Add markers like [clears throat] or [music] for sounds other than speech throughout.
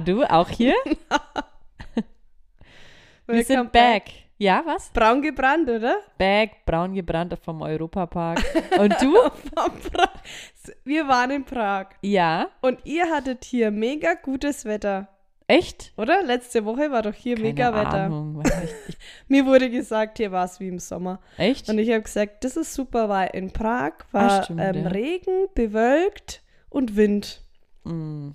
Du auch hier? [laughs] [laughs] Wir sind back. Ja, was? Braun gebrannt, oder? Back, braun gebrannt vom Europapark. [laughs] Und du? Wir waren in Prag ja, und ihr hattet hier mega gutes Wetter, echt? oder? Letzte Woche war doch hier Keine mega Wetter. Ahnung, Mir wurde gesagt, hier war es wie im Sommer. echt? Und ich habe gesagt, das ist super, weil in Prag Ah, war stimmt, ähm, ja. Regen, bewölkt und Wind. Mm.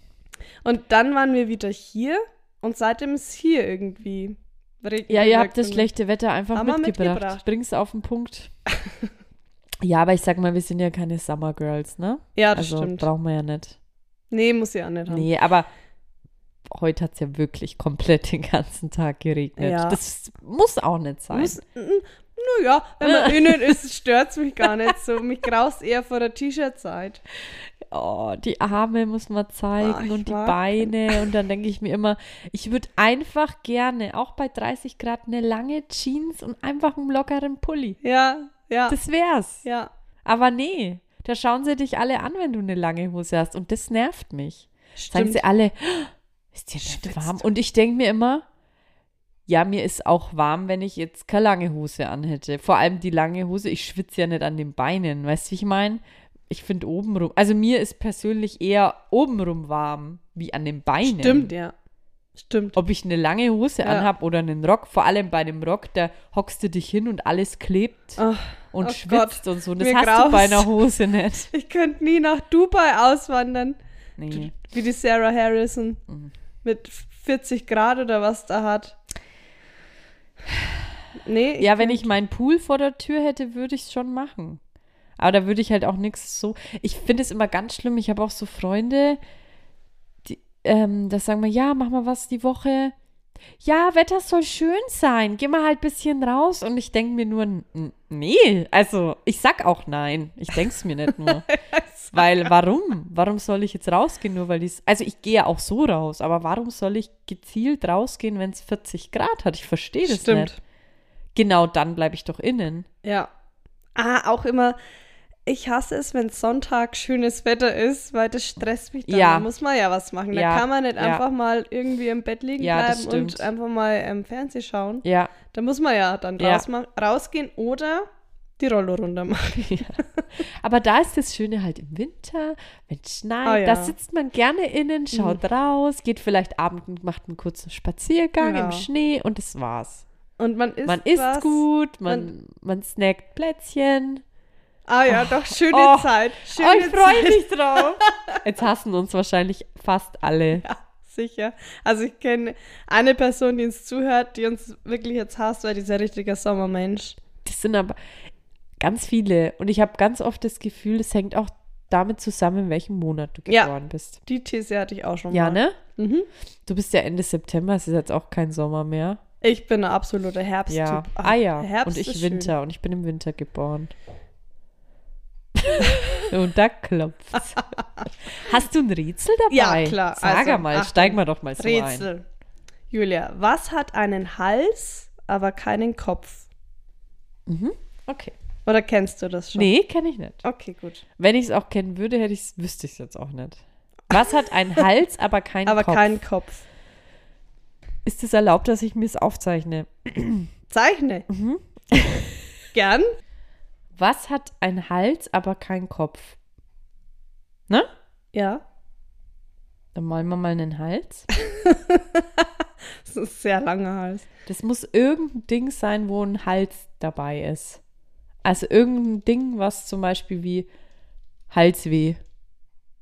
Und dann waren wir wieder hier und seitdem ist hier irgendwie Regen. Ja, ihr habt das schlechte Wetter einfach mitgebracht. mitgebracht. Bring's auf den Punkt. [laughs] ja, aber ich sag mal, wir sind ja keine Summer Girls, ne? Ja, das also stimmt. brauchen wir ja nicht. Nee, muss ja auch nicht haben. Nee, aber heute hat es ja wirklich komplett den ganzen Tag geregnet. Ja. Das muss auch nicht sein. Muss, naja, wenn man [laughs] innen ist, stört es mich gar nicht so. Mich graust eher vor der T-Shirt-Zeit. Oh, die Arme muss man zeigen Ah, ich und die Beine. [laughs] Und dann denke ich mir immer, ich würde einfach gerne, auch bei 30 Grad, eine lange Jeans und einfach einen lockeren Pulli. Ja, ja, Das wär's. ja. Aber nee, da schauen sie dich alle an, wenn du eine lange Hose hast. Und das nervt mich. Sagen Stimmt. sie alle, "Oh, ist dir nicht Schwitzt warm? Und ich denke mir immer, ja, mir ist auch warm, wenn ich jetzt keine lange Hose anhätte. Vor allem die lange Hose, ich schwitze ja nicht an den Beinen. Weißt du, wie ich meine? Ich finde obenrum, also mir ist persönlich eher obenrum warm, wie an den Beinen. Stimmt, ja. Stimmt. Ob ich eine lange Hose Ja. anhab oder einen Rock, vor allem bei dem Rock, da hockst du dich hin und alles klebt Ach, und oh schwitzt Gott, und so. Und das hast du bei graust. einer Hose nicht. [laughs] ich könnte nie nach Dubai auswandern, Nee. wie die Sarah Harrison. Mhm. Mit 40 Grad oder was da hat. Nee, Ja, wenn ich meinen Pool vor der Tür hätte, würde ich es schon machen. Aber da würde ich halt auch nichts so. Ich finde es immer ganz schlimm. Ich habe auch so Freunde, die, ähm, das sagen wir, ja, mach mal was die Woche. Ja, Wetter soll schön sein. Geh mal halt ein bisschen raus. Und ich denke mir nur, nee, also ich sag auch nein. Ich denke es mir nicht nur. [laughs] weil warum? Warum soll ich jetzt rausgehen? Nur weil dies. Also ich gehe ja auch so raus, aber warum soll ich gezielt rausgehen, wenn es 40 Grad hat? Ich verstehe das Stimmt. nicht. Genau dann bleibe ich doch innen. Ja. Ah, auch immer. Ich hasse es, wenn Sonntag schönes Wetter ist, weil das stresst mich dann. Ja. Da muss man ja was machen. Da Ja, kann man nicht ja. einfach mal irgendwie im Bett liegen Ja, bleiben und einfach mal ähm, Fernsehen schauen. Ja, Da muss man ja dann raus rausgehen oder die Rolle runter machen. [laughs] aber da ist das Schöne halt im Winter, wenn es schneit, ja. da sitzt man gerne innen, schaut raus, geht vielleicht abends und macht einen kurzen Spaziergang im Schnee und das war's. Und man isst Man isst was. gut, man, man snackt Plätzchen. Ah ja, doch, schöne Oh. Zeit. Schöne Oh, ich freue mich drauf. [laughs] Jetzt hassen uns wahrscheinlich fast alle. Ja, sicher. Also ich kenne eine Person, die uns zuhört, die uns wirklich jetzt hasst, weil dieser richtiger Sommermensch. Das sind aber ganz viele. Und ich habe ganz oft das Gefühl, es hängt auch damit zusammen, in welchem Monat du Ja. geboren bist. Die These hatte ich auch schon Ja, mal. ne? Mhm. Du bist ja Ende September, es ist jetzt auch kein Sommer mehr. Ich bin ein absoluter Herbsttyp. Ja. Ach, Ah ja. Herbst und ich ist Winter und ich bin im Winter geboren. Und da klopft's. Hast du ein Rätsel Ja, dabei? klar. Sag Also, mal, Achtung. steigen wir doch mal so Schön. ein. Rätsel. Julia, was hat einen Hals, aber keinen Kopf? Okay. Oder kennst du das schon? Nee, kenne ich nicht. Okay, gut. Wenn ich es auch kennen würde, hätte ich's, wüsste ich es jetzt auch nicht. Was hat einen Hals, aber keinen aber Kopf? keinen Kopf. Ist es erlaubt, dass ich mir es aufzeichne? Zeichne. Mhm. Gern. Was hat einen Hals, aber keinen Kopf? Ne? Ja. Dann malen wir mal einen Hals. [laughs] Das ist ein sehr langer Hals. Das muss irgendein Ding sein, wo ein Hals dabei ist. Also irgendein Ding, was zum Beispiel wie Halsweh.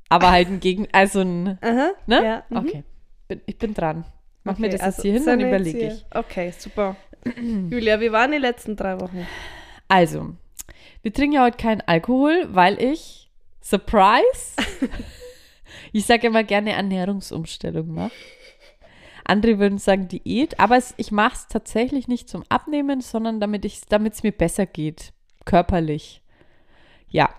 Aber halt ein Gegen, also ein, Aha. ne? Ja. mhm. Okay. Bin, ich bin dran. Mach mir Okay, das also jetzt hier hin, dann überlege ich. Okay, super. [clears throat] Julia, wie waren die letzten drei Wochen? Also, wir trinken ja heute keinen Alkohol, weil ich, Surprise, [laughs] ich sage immer gerne Ernährungsumstellung mache. Andere würden sagen Diät, aber es, ich mache es tatsächlich nicht zum Abnehmen, sondern damit es mir besser geht, körperlich. Ja,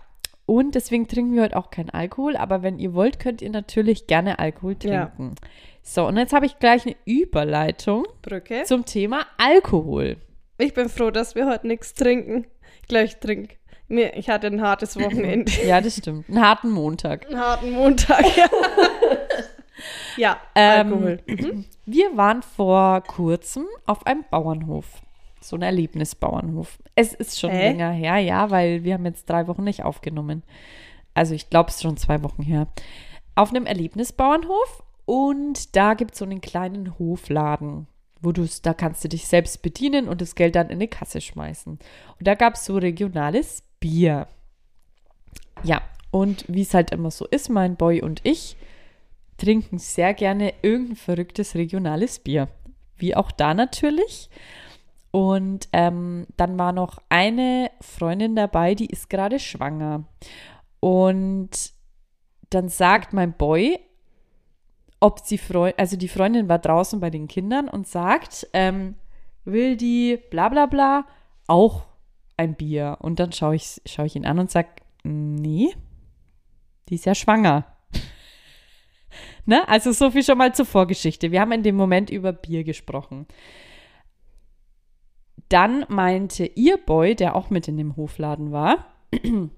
und deswegen trinken wir heute auch keinen Alkohol, aber wenn ihr wollt, könnt ihr natürlich gerne Alkohol Ja. trinken. So, und jetzt habe ich gleich eine Überleitung Brücke. zum Thema Alkohol. Ich bin froh, dass wir heute nichts trinken. Ich glaube, ich trinke. Ich hatte ein hartes [laughs] Wochenende. Ja, das stimmt. Einen harten Montag. einen harten Montag. Ja, [laughs] ja Ähm, Alkohol. [clears throat] Mhm. Wir waren vor kurzem auf einem Bauernhof. So ein Erlebnisbauernhof. Es ist schon Hä? länger her, ja, weil wir haben jetzt drei Wochen nicht aufgenommen. Also ich glaube, es ist schon zwei Wochen her. Auf einem Erlebnisbauernhof und da gibt es so einen kleinen Hofladen, wo du da kannst du dich selbst bedienen und das Geld dann in eine Kasse schmeißen. Und da gab es so regionales Bier. Ja, und wie es halt immer so ist, mein Boy und ich trinken sehr gerne irgendein verrücktes regionales Bier. Wie auch da natürlich. Und ähm, dann war noch eine Freundin dabei, die ist gerade schwanger. Und dann sagt mein Boy, ob sie Freundin, also die Freundin war draußen bei den Kindern und sagt, ähm, will die bla bla bla auch ein Bier? Und dann schaue ich, schaue ich ihn an und sage, nee, die ist ja schwanger. [laughs] ne? Also so viel schon mal zur Vorgeschichte. Wir haben in dem Moment über Bier gesprochen. Dann meinte ihr Boy, der auch mit in dem Hofladen war, [clears throat]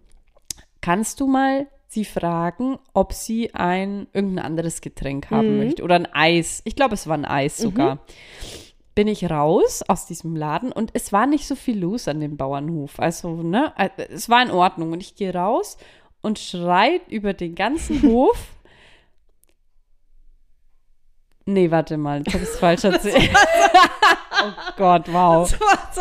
kannst du mal sie fragen, ob sie ein irgendein anderes Getränk haben Mhm. möchte oder ein Eis. Ich glaube, es war ein Eis sogar. Bin ich raus aus diesem Laden und es war nicht so viel los an dem Bauernhof. Also, ne, äh, es war in Ordnung. Und ich gehe raus und schreit über den ganzen [laughs] Hof. Nee, warte mal, ich habe es falsch [laughs] erzählt. oh Gott, wow. So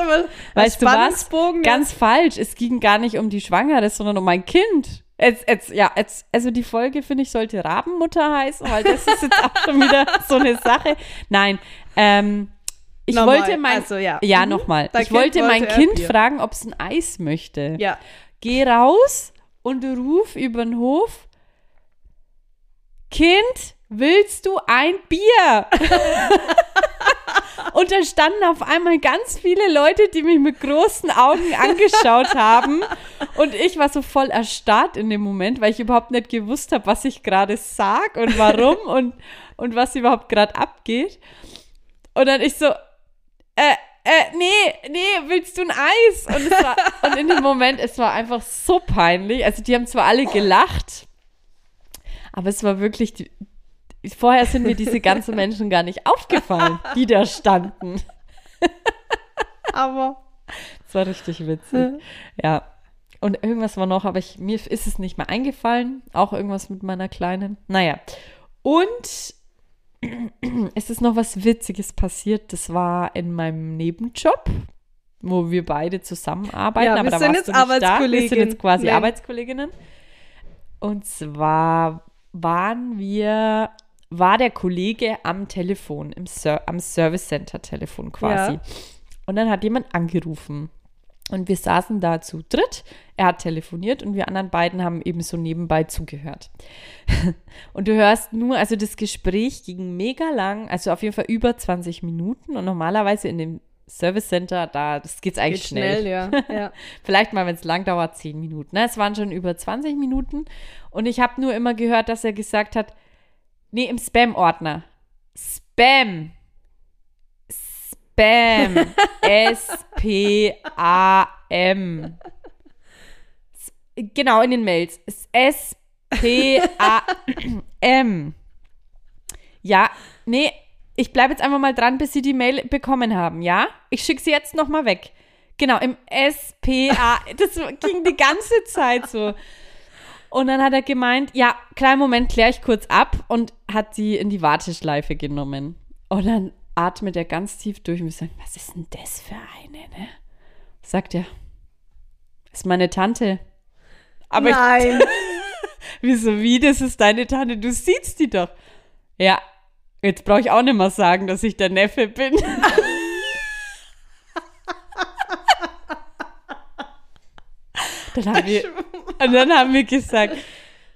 Weißt du was? Der- Ganz falsch. Es ging gar nicht um die Schwangere, sondern um mein Kind. Jetzt, jetzt, ja, jetzt, also die Folge, finde ich, sollte Rabenmutter heißen, weil das ist jetzt auch schon wieder so eine Sache. Nein, ähm, ich Nochmal, wollte mein, also ja. ja, Mhm. nochmal. Ich Kind wollte mein wollte ein Kind Bier. fragen, ob es ein Eis möchte. Ja. Geh raus und ruf über den Hof, Kind, willst du ein Bier? [laughs] und da standen auf einmal ganz viele Leute, die mich mit großen Augen angeschaut haben. Und ich war so voll erstarrt in dem Moment, weil ich überhaupt nicht gewusst habe, was ich gerade sag und warum [laughs] und, und was überhaupt gerade abgeht. Und dann ich so, äh, äh, nee, nee, willst du ein Eis? Und, war, und in dem Moment, es war einfach so peinlich. Also die haben zwar alle gelacht, aber es war wirklich, die, vorher sind mir diese ganzen [laughs] Menschen gar nicht aufgefallen, die da standen. Aber Es war richtig witzig. Ja. Und irgendwas war noch, aber ich, mir ist es nicht mehr eingefallen. Auch irgendwas mit meiner Kleinen. Naja. Und [clears throat] es ist noch was Witziges passiert. Das war in meinem Nebenjob, wo wir beide zusammenarbeiten. Ja, aber wir da sind warst jetzt du nicht da. Wir sind jetzt quasi Nee. Arbeitskolleginnen. Und zwar waren wir, war der Kollege am Telefon, im Ser am Service Center Telefon quasi. Ja. Und dann hat jemand angerufen. Und wir saßen da zu dritt. Er hat telefoniert und wir anderen beiden haben eben so nebenbei zugehört. [laughs] und du hörst nur, also das Gespräch ging mega lang, also auf jeden Fall über 20 Minuten. Und normalerweise in dem Service Center, da das geht's eigentlich geht schnell. schnell, ja. [laughs] ja. Vielleicht mal, wenn es lang dauert, 10 Minuten. Ne? Es waren schon über 20 Minuten. Und ich habe nur immer gehört, dass er gesagt hat, nee, im Spam-Ordner. Spam. Spam. [laughs] S-P-A-M. Genau, in den Mails. S-P-A-M. Ja, nee, ich bleibe jetzt einfach mal dran, bis Sie die Mail bekommen haben, ja? Ich schicke sie jetzt nochmal weg. Genau, im S-P-A. Das ging die ganze Zeit so. Und dann hat er gemeint, ja, kleinen Moment, kläre ich kurz ab und hat sie in die Warteschleife genommen. Und dann atmet er ganz tief durch und sagen, was ist denn das für eine, ne? Sagt er, ist meine Tante. Aber ich, Nein. [laughs] wieso, wie, das ist deine Tante, du siehst die doch. Ja, jetzt brauche ich auch nicht mehr sagen, dass ich der Neffe bin. [laughs] dann haben wir, und dann haben wir gesagt,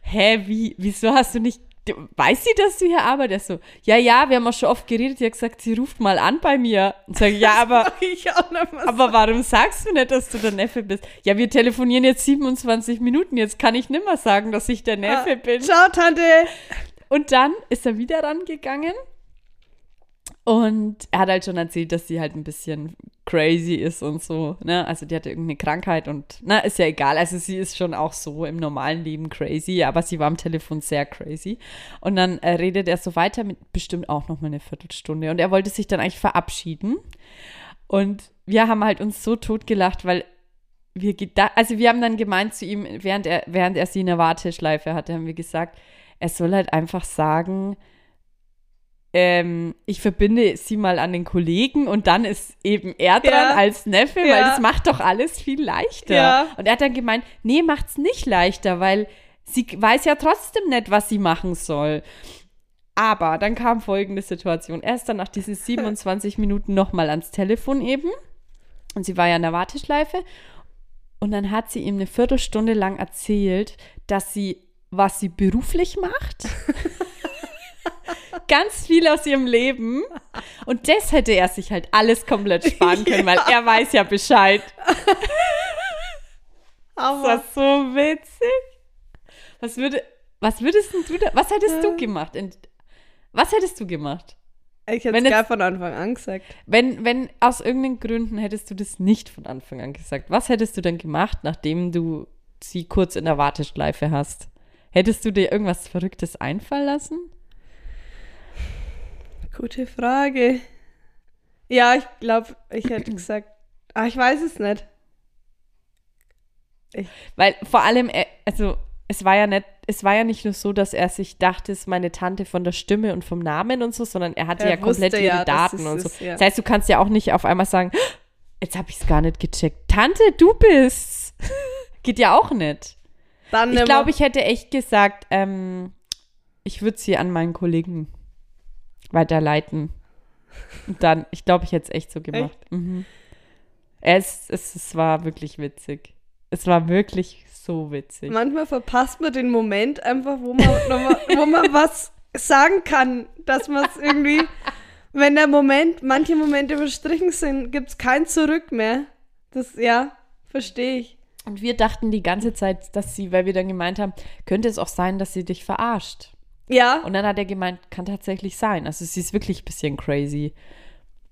hä, wie, wieso hast du nicht, weiß sie, dass du hier arbeitest? So, ja, ja, wir haben auch schon oft geredet, die hat gesagt, sie ruft mal an bei mir. Und sage, ja, aber, aber warum sagst du nicht, dass du der Neffe bist? Ja, wir telefonieren jetzt 27 Minuten, jetzt kann ich nimmer sagen, dass ich der Neffe bin. Ciao, Tante. Und dann ist er wieder rangegangen und er hat halt schon erzählt, dass sie halt ein bisschen crazy ist und so. Ne? Also die hatte irgendeine Krankheit und na, ist ja egal. Also sie ist schon auch so im normalen Leben crazy, aber sie war am Telefon sehr crazy. Und dann äh, redet er so weiter mit bestimmt auch noch mal eine Viertelstunde. Und er wollte sich dann eigentlich verabschieden. Und wir haben halt uns so totgelacht, weil wir also wir haben dann gemeint zu ihm, während er, während er sie in der Warteschleife hatte, haben wir gesagt, er soll halt einfach sagen, ähm, ich verbinde sie mal an den Kollegen und dann ist eben er dran Ja. als Neffe, weil Ja. das macht doch alles viel leichter. Ja. Und er hat dann gemeint, nee, macht's nicht leichter, weil sie weiß ja trotzdem nicht, was sie machen soll. Aber dann kam folgende Situation. Er ist dann nach diesen [laughs] 27 Minuten nochmal ans Telefon eben. Und sie war ja in der Warteschleife. Und dann hat sie ihm eine Viertelstunde lang erzählt, dass sie, was sie beruflich macht. [laughs] Ganz viel aus ihrem Leben. Und das hätte er sich halt alles komplett sparen können, weil [laughs] er weiß ja Bescheid. Das Aber war so witzig. Was würde, was würdest denn du da, was hättest du gemacht? In, was hättest du gemacht? ich hätte es gar von Anfang an gesagt. Wenn, wenn aus irgendeinen Gründen hättest du das nicht von Anfang an gesagt, was hättest du dann gemacht, nachdem du sie kurz in der Warteschleife hast? Hättest du dir irgendwas Verrücktes einfallen lassen? Gute Frage. Ja, ich glaube, ich hätte [clears throat] gesagt, ah, ich weiß es nicht. Weil vor allem, er- also es war ja nicht, es war ja nicht nur so, dass er sich dachte, es ist meine Tante von der Stimme und vom Namen und so, sondern er hatte Er ja komplett ihre ja, Daten und so. ja. Das heißt, du kannst ja auch nicht auf einmal sagen, jetzt habe ich es gar nicht gecheckt. Tante, du bist. [laughs] Geht ja auch nicht. Dann Ich glaube, ich hätte echt gesagt, ähm, ich würde sie an meinen Kollegen weiterleiten. Und dann, ich glaube, ich hätte es echt so gemacht. Mhm. Es, es, es war wirklich witzig. Es war wirklich so witzig. manchmal verpasst man den Moment einfach, wo man, mal, wo man [laughs] was sagen kann, dass man es irgendwie, wenn der Moment, manche Momente überstrichen sind, gibt es kein Zurück mehr. Das, ja, verstehe ich. Und wir dachten die ganze Zeit, dass sie, weil wir dann gemeint haben, könnte es auch sein, dass sie dich verarscht. Ja, Und dann hat er gemeint, kann tatsächlich sein. Also sie ist wirklich ein bisschen crazy.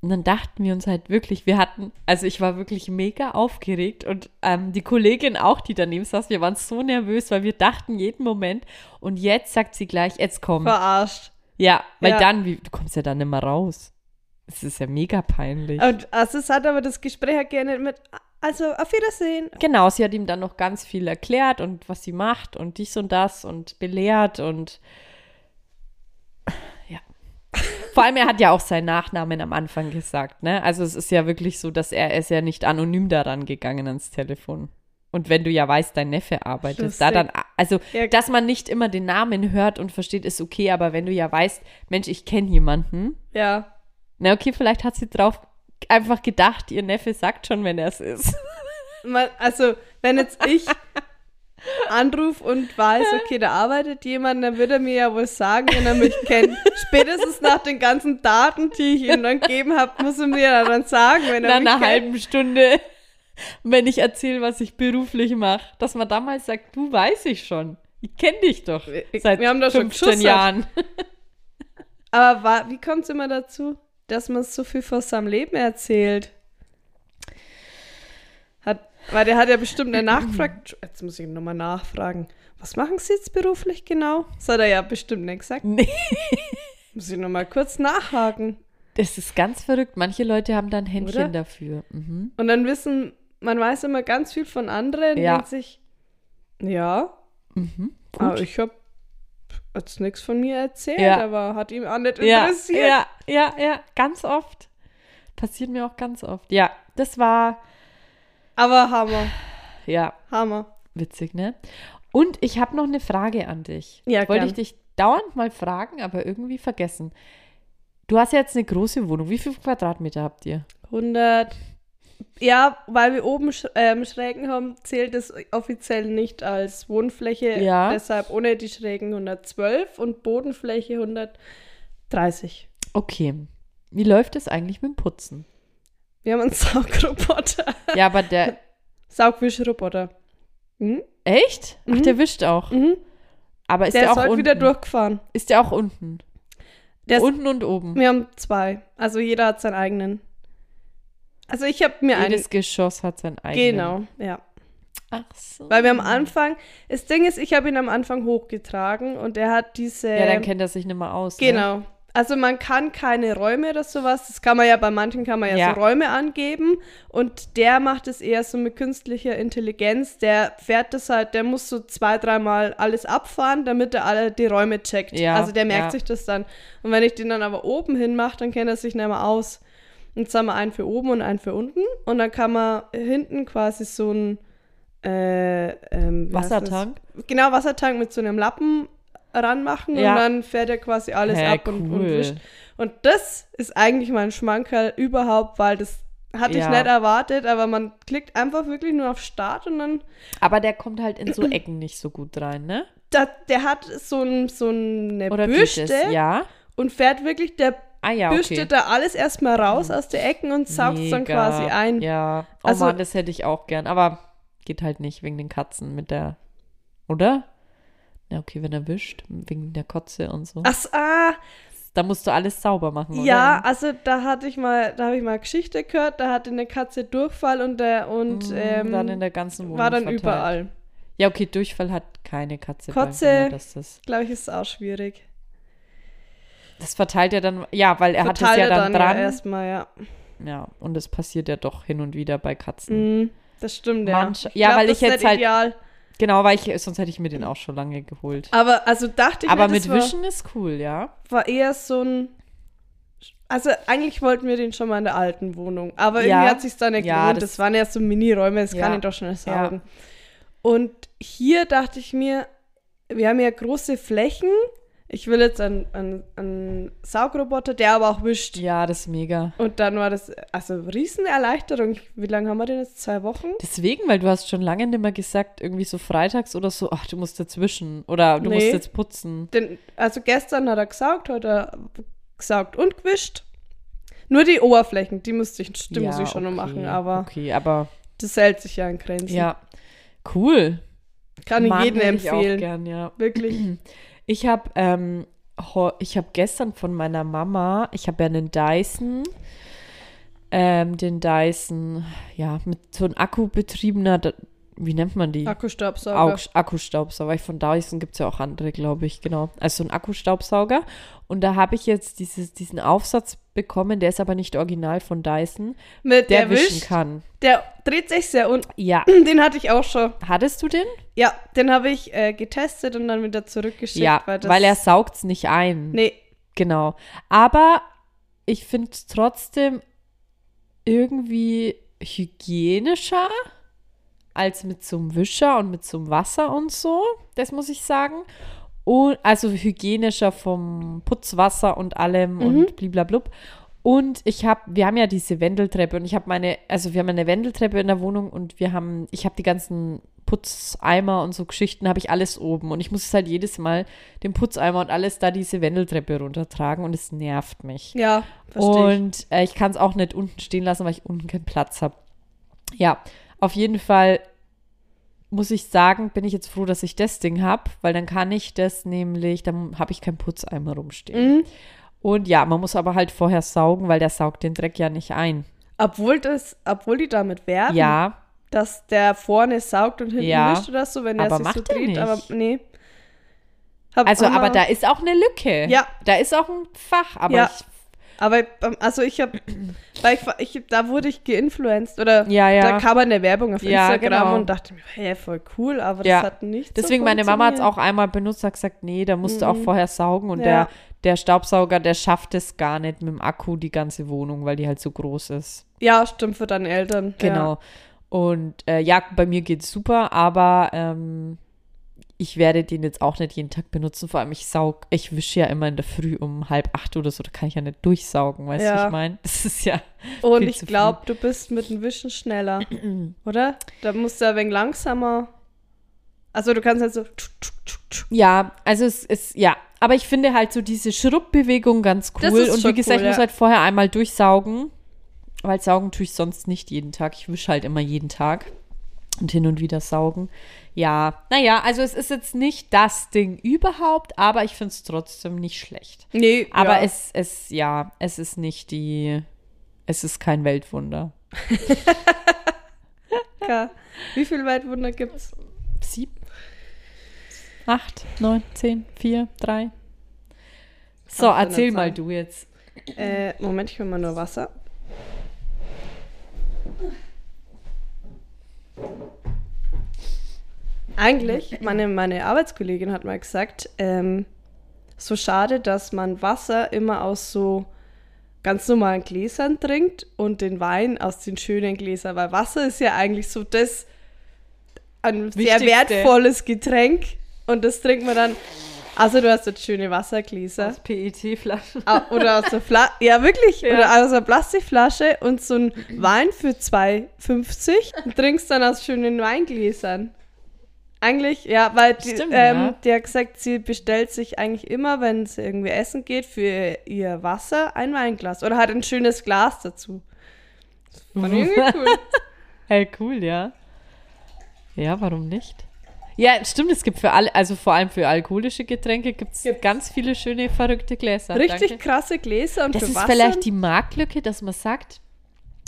Und dann dachten wir uns halt wirklich, wir hatten, also ich war wirklich mega aufgeregt und ähm, die Kollegin auch, die daneben saß, wir waren so nervös, weil wir dachten jeden Moment und jetzt sagt sie gleich, jetzt komm. verarscht. Ja, weil Ja. dann, wie, du kommst ja dann nicht mehr raus. Es ist ja mega peinlich. Und also es hat aber das Gespräch hat gerne mit, also auf Wiedersehen. Genau, sie hat ihm dann noch ganz viel erklärt und was sie macht und dies und das und belehrt und. Vor allem, er hat ja auch seinen Nachnamen am Anfang gesagt, ne? Also es ist ja wirklich so, dass er er ist ja nicht anonym daran gegangen ans Telefon. Und wenn du ja weißt, dein Neffe arbeitet, da Lustig. dann, also, Ja. dass man nicht immer den Namen hört und versteht, ist okay, aber wenn du ja weißt, Mensch, ich kenne jemanden, Ja. na okay, vielleicht hat sie drauf einfach gedacht, ihr Neffe sagt schon, wenn er es ist. Man, also, wenn jetzt ich [laughs] anrufe und weiß, okay, da arbeitet jemand, dann würde er mir ja wohl sagen, wenn er mich kennt. Spätestens nach den ganzen Daten, die ich ihm dann gegeben habe, muss er mir dann sagen, wenn er nach mich einer kennt. halben Stunde, wenn ich erzähle, was ich beruflich mache, dass man damals sagt, du weiß ich schon. Ich kenne dich doch seit wir haben schon 15 geschussert. Jahren. Aber wie kommt es immer dazu, dass man so viel von seinem Leben erzählt? Weil der hat ja bestimmt eine nachgefragt. Jetzt muss ich nochmal nachfragen. Was machen Sie jetzt beruflich genau? Das hat er ja bestimmt nicht gesagt. Nee. [laughs] Muss ich nochmal kurz nachhaken. Das ist ganz verrückt. Manche Leute haben dann Händchen Oder? dafür. Mhm. Und dann wissen, man weiß immer ganz viel von anderen Ja. denkt sich, ja, Mhm. aber ich habe jetzt nichts von mir erzählt, Ja. aber hat ihm auch nicht Ja, interessiert. ja, ja, ja, ganz oft. Passiert mir auch ganz oft. Ja, das war, Aber Hammer, ja, Hammer. witzig, ne? Und ich habe noch eine Frage an dich. Ja, Wollte ich dich dauernd mal fragen, aber irgendwie vergessen. Du hast ja jetzt eine große Wohnung. Wie viel Quadratmeter habt ihr? 100. Ja, weil wir oben sch ähm, Schrägen haben, zählt es offiziell nicht als Wohnfläche. Ja. Deshalb ohne die Schrägen 112 und Bodenfläche 130. Okay. Wie läuft es eigentlich mit dem Putzen? Wir haben einen [laughs] Saugroboter. Ja, aber der. Saugwischroboter. Mhm. Echt? Ach, Mhm. der wischt auch. Mhm. Aber ist Der der, ist auch unten? wieder durchgefahren. Ist der auch unten? Der ist, unten und oben. wir haben zwei. Also jeder hat seinen eigenen. Also ich habe mir ein. Jedes Geschoss hat sein eigenes. Genau, ja. Ach so. Weil wir am Anfang, das Ding ist, ich habe ihn am Anfang hochgetragen und er hat diese. Ja, dann kennt er sich nicht mehr aus. Ne? Also man kann keine Räume oder sowas, das kann man ja bei manchen kann man ja, Ja. so Räume angeben und der macht es eher so mit künstlicher Intelligenz, der fährt das halt, der muss so zwei, dreimal alles abfahren, damit er alle die Räume checkt. Ja, also der merkt ja. sich das dann. Und wenn ich den dann aber oben hin mache, dann kennt er sich nicht mehr aus. Und jetzt haben wir einen für oben und einen für unten und dann kann man hinten quasi so ein äh, ähm? Wassertank? Genau, Wassertank mit so einem Lappen ranmachen Ja. und dann fährt er quasi alles Hä, ab und, und cool. wischt. Und das ist eigentlich mein Schmankerl überhaupt, weil das hatte ich Ja. nicht erwartet, aber man klickt einfach wirklich nur auf Start und dann, Aber der kommt halt in so Ecken nicht so gut rein, ne? da, der hat so, ein, so eine Oder Büste dieses, ja. und fährt wirklich, der Ah ja, büstet okay. da alles erstmal raus aus der Ecken und saugt es dann quasi ein. Ja. Oh Also- Mann, das hätte ich auch gern. Aber geht halt nicht wegen den Katzen mit der. Oder? Ja, okay, wenn er wischt, wegen der Kotze und so. Ach, ah, Da musst du alles sauber machen, ja, oder? also da hatte ich mal, da habe ich mal Geschichte gehört, da hatte eine Katze Durchfall und der und Mm, ähm, dann in der ganzen Wohnung war dann verteilt. überall. Ja, okay, Durchfall hat keine Katze. Kotze. Glaube ich, ist es auch schwierig. das verteilt er dann, ja, weil er hat es Verteilt ja dann, ja dran. erstmal, ja. Ja, und das passiert ja doch hin und wieder bei Katzen. Mhm, das stimmt, ja. Manch- ja, glaub, weil ich jetzt halt- Ideal. Genau, weil ich, sonst hätte ich mir den auch schon lange geholt. Aber also dachte ich Aber mir, mit das war, Wischen ist cool, ja. war eher so ein. Also eigentlich wollten wir den schon mal in der alten Wohnung. Aber Ja. irgendwie hat sich dann nicht Ja, gelohnt. das- Das, waren ja so Mini-Räume, das Ja. kann ich doch schnell Ja. saugen. Und hier dachte ich mir, wir haben ja große Flächen. Ich will jetzt einen, einen, einen Saugroboter, der aber auch wischt. Ja, das ist mega. Und dann war das, also Riesenerleichterung. Wie lange haben wir denn jetzt? Zwei Wochen? Deswegen, weil du hast schon lange nicht mehr gesagt, irgendwie so freitags oder so, ach, du musst jetzt wischen oder du Nee. musst jetzt putzen. Den, also gestern hat er gesaugt, heute hat er gesaugt und gewischt. Nur die Oberflächen, die musste ich, die muss ich schon noch machen, aber Okay, aber das hält sich ja in Grenzen. ja, cool. Kann ich Mann, jedem hätte ich auch empfehlen. gern, ja. Wirklich. [clears throat] [clears throat] Ich habe ähm, ich habe gestern von meiner Mama, ich habe ja einen Dyson, ähm, den Dyson, ja, mit so einem akkubetriebener, da- wie nennt man die? Akkustaubsauger. Auch Akkustaubsauger. Weil von Dyson gibt es ja auch andere, glaube ich, genau. Also so ein Akkustaubsauger. Und da habe ich jetzt dieses, diesen Aufsatz bekommen, der ist aber nicht original von Dyson, Mit der, der, wischen wischt, kann. der dreht sich sehr und Ja. [clears throat] den hatte ich auch schon. Hattest du den? Ja, den habe ich äh, getestet und dann wieder zurückgeschickt. ja, weil, weil er saugt es nicht ein. Nee, Genau. Aber ich finde es trotzdem irgendwie hygienischer als mit so einem Wischer und mit so einem Wasser und so. Das muss ich sagen. Und, also hygienischer vom Putzwasser und allem und bliblablub. Und ich habe, wir haben ja diese Wendeltreppe und ich habe meine, also wir haben eine Wendeltreppe in der Wohnung und wir haben, ich habe die ganzen Putzeimer und so Geschichten, habe ich alles oben und ich muss es halt jedes Mal den Putzeimer und alles da diese Wendeltreppe runtertragen und es nervt mich. ja, verstehe. Und äh, ich kann es auch nicht unten stehen lassen, weil ich unten keinen Platz habe. Ja, auf jeden Fall muss ich sagen, bin ich jetzt froh, dass ich das Ding habe, weil dann kann ich das nämlich, dann habe ich keinen Putzeimer rumstehen. Mhm. Und ja, man muss aber halt vorher saugen, weil der saugt den Dreck ja nicht ein. Obwohl, das, obwohl die damit werben, Ja, dass der vorne saugt und hinten Ja, wischt oder so, wenn er aber sich so macht dreht. nicht. Aber nee. Hab also aber da ist auch eine Lücke. Ja. Da ist auch ein Fach, aber Ja. ich, Aber ähm, also ich habe, weil ich, da wurde ich geinfluenced oder Ja, ja. da kam eine Werbung auf Ja, Instagram genau. und dachte mir, hey, voll cool, aber das hat nicht Deswegen, so meine Mama hat es auch einmal benutzt, hat gesagt, nee, da musst du auch vorher saugen. Und der, der Staubsauger, der schafft es gar nicht mit dem Akku, die ganze Wohnung, weil die halt so groß ist. Ja, stimmt für deine Eltern. Genau. Und äh, ja, bei mir geht's super, aber ähm, ich werde den jetzt auch nicht jeden Tag benutzen. Vor allem, ich saug, ich wische ja immer in der Früh um halb acht oder so, da kann ich ja nicht durchsaugen, weißt du, Ja. ich meine? Das ist ja. Ja. Und ich glaube, du bist mit dem Wischen schneller, [clears throat] oder? Da musst du ein wenig langsamer. Also du kannst halt so. Ja, also es ist, ja. Aber ich finde halt so diese Schrubbbewegung ganz cool. Und wie gesagt, cool, ich muss ja. halt vorher einmal durchsaugen. Weil saugen tue ich sonst nicht jeden Tag. Ich wische halt immer jeden Tag. Und hin und wieder saugen. Ja, naja, also es ist jetzt nicht das Ding überhaupt, aber ich finde es trotzdem nicht schlecht. Nee, Aber ja. es, es, ja, es ist nicht die, es ist kein Weltwunder. [laughs] Ka- Wie viele Weltwunder gibt's? Sieben, acht, neun, zehn, vier, drei. So, erzähl mal du jetzt. Äh, Moment, ich hol mal nur Wasser. Eigentlich, meine, meine Arbeitskollegin hat mal gesagt, ähm, so schade, dass man Wasser immer aus so ganz normalen Gläsern trinkt und den Wein aus den schönen Gläsern, weil Wasser ist ja eigentlich so das ein sehr wertvolles Getränk und das trinkt man dann. Also du hast jetzt schöne Wassergläser. Aus PET-Flaschen. Oder aus der Flasche. Ja, wirklich. Ja. Oder aus einer Plastikflasche und so ein Wein für 2,50 und trinkst dann aus schönen Weingläsern. Eigentlich, ja, weil die, Stimmt, ähm, ja. die hat gesagt, sie bestellt sich eigentlich immer, wenn sie irgendwie essen geht, für ihr Wasser ein Weinglas. Oder hat ein schönes Glas dazu. Das fand ich irgendwie cool. [laughs] Hey, cool, ja. Ja, warum nicht? Ja, stimmt, es gibt für alle, also vor allem für alkoholische Getränke gibt es ganz viele schöne, verrückte Gläser. Richtig Danke. krasse Gläser und Das ist Wasser. vielleicht die Marktlücke, dass man sagt,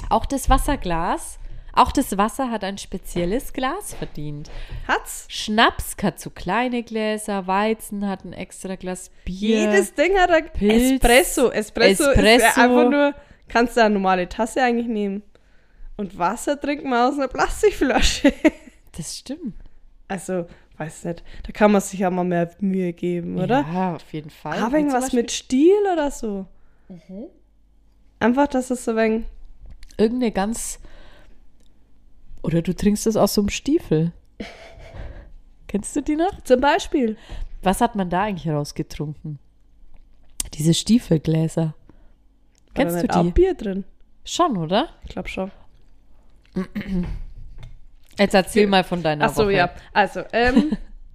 auch das Wasserglas, auch das Wasser hat ein spezielles Glas verdient. Hat's. Schnaps hat so kleine Gläser, Weizen hat ein extra Glas Bier. Jedes Ding hat ein Pilz, Espresso. Espresso, ist Espresso. ja einfach nur, kannst du eine normale Tasse eigentlich nehmen. Und Wasser trinkt man aus einer Plastikflasche. [laughs] Das stimmt. Also, weiß nicht, da kann man sich ja mal mehr Mühe geben, oder? Ja, auf jeden Fall. Aber irgendwas mit Stil oder so. Mhm. Einfach, dass es so ein Irgendeine ganz. Oder du trinkst das aus so einem Stiefel. Kennst du die noch? Zum Beispiel. Was hat man da eigentlich rausgetrunken? Diese Stiefelgläser. Kennst da du nicht auch die? Bier drin? Schon, oder? Ich glaube schon. Jetzt erzähl mal von deiner Ach so, Woche. ja. Also, ähm,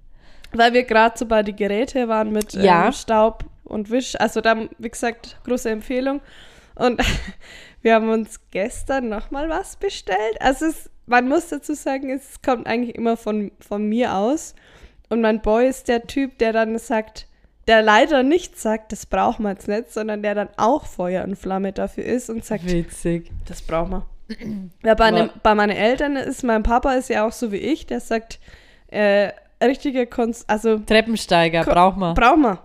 [laughs] weil wir gerade so bei die Geräte waren mit Ja. ähm, Staub und Wisch. Also da, wie gesagt, große Empfehlung. Und [laughs] wir haben uns gestern nochmal was bestellt. Also es, man muss dazu sagen, es kommt eigentlich immer von, von mir aus. Und mein Boy ist der Typ, der dann sagt, der leider nicht sagt, das brauchen wir jetzt nicht, sondern der dann auch Feuer und Flamme dafür ist und sagt, Witzig. das brauchen wir. Ja, bei, Aber- bei meinen Eltern ist mein Papa ist ja auch so wie ich, der sagt, äh, richtige Konst, also Treppensteiger, Ko- braucht man. brauchen wir.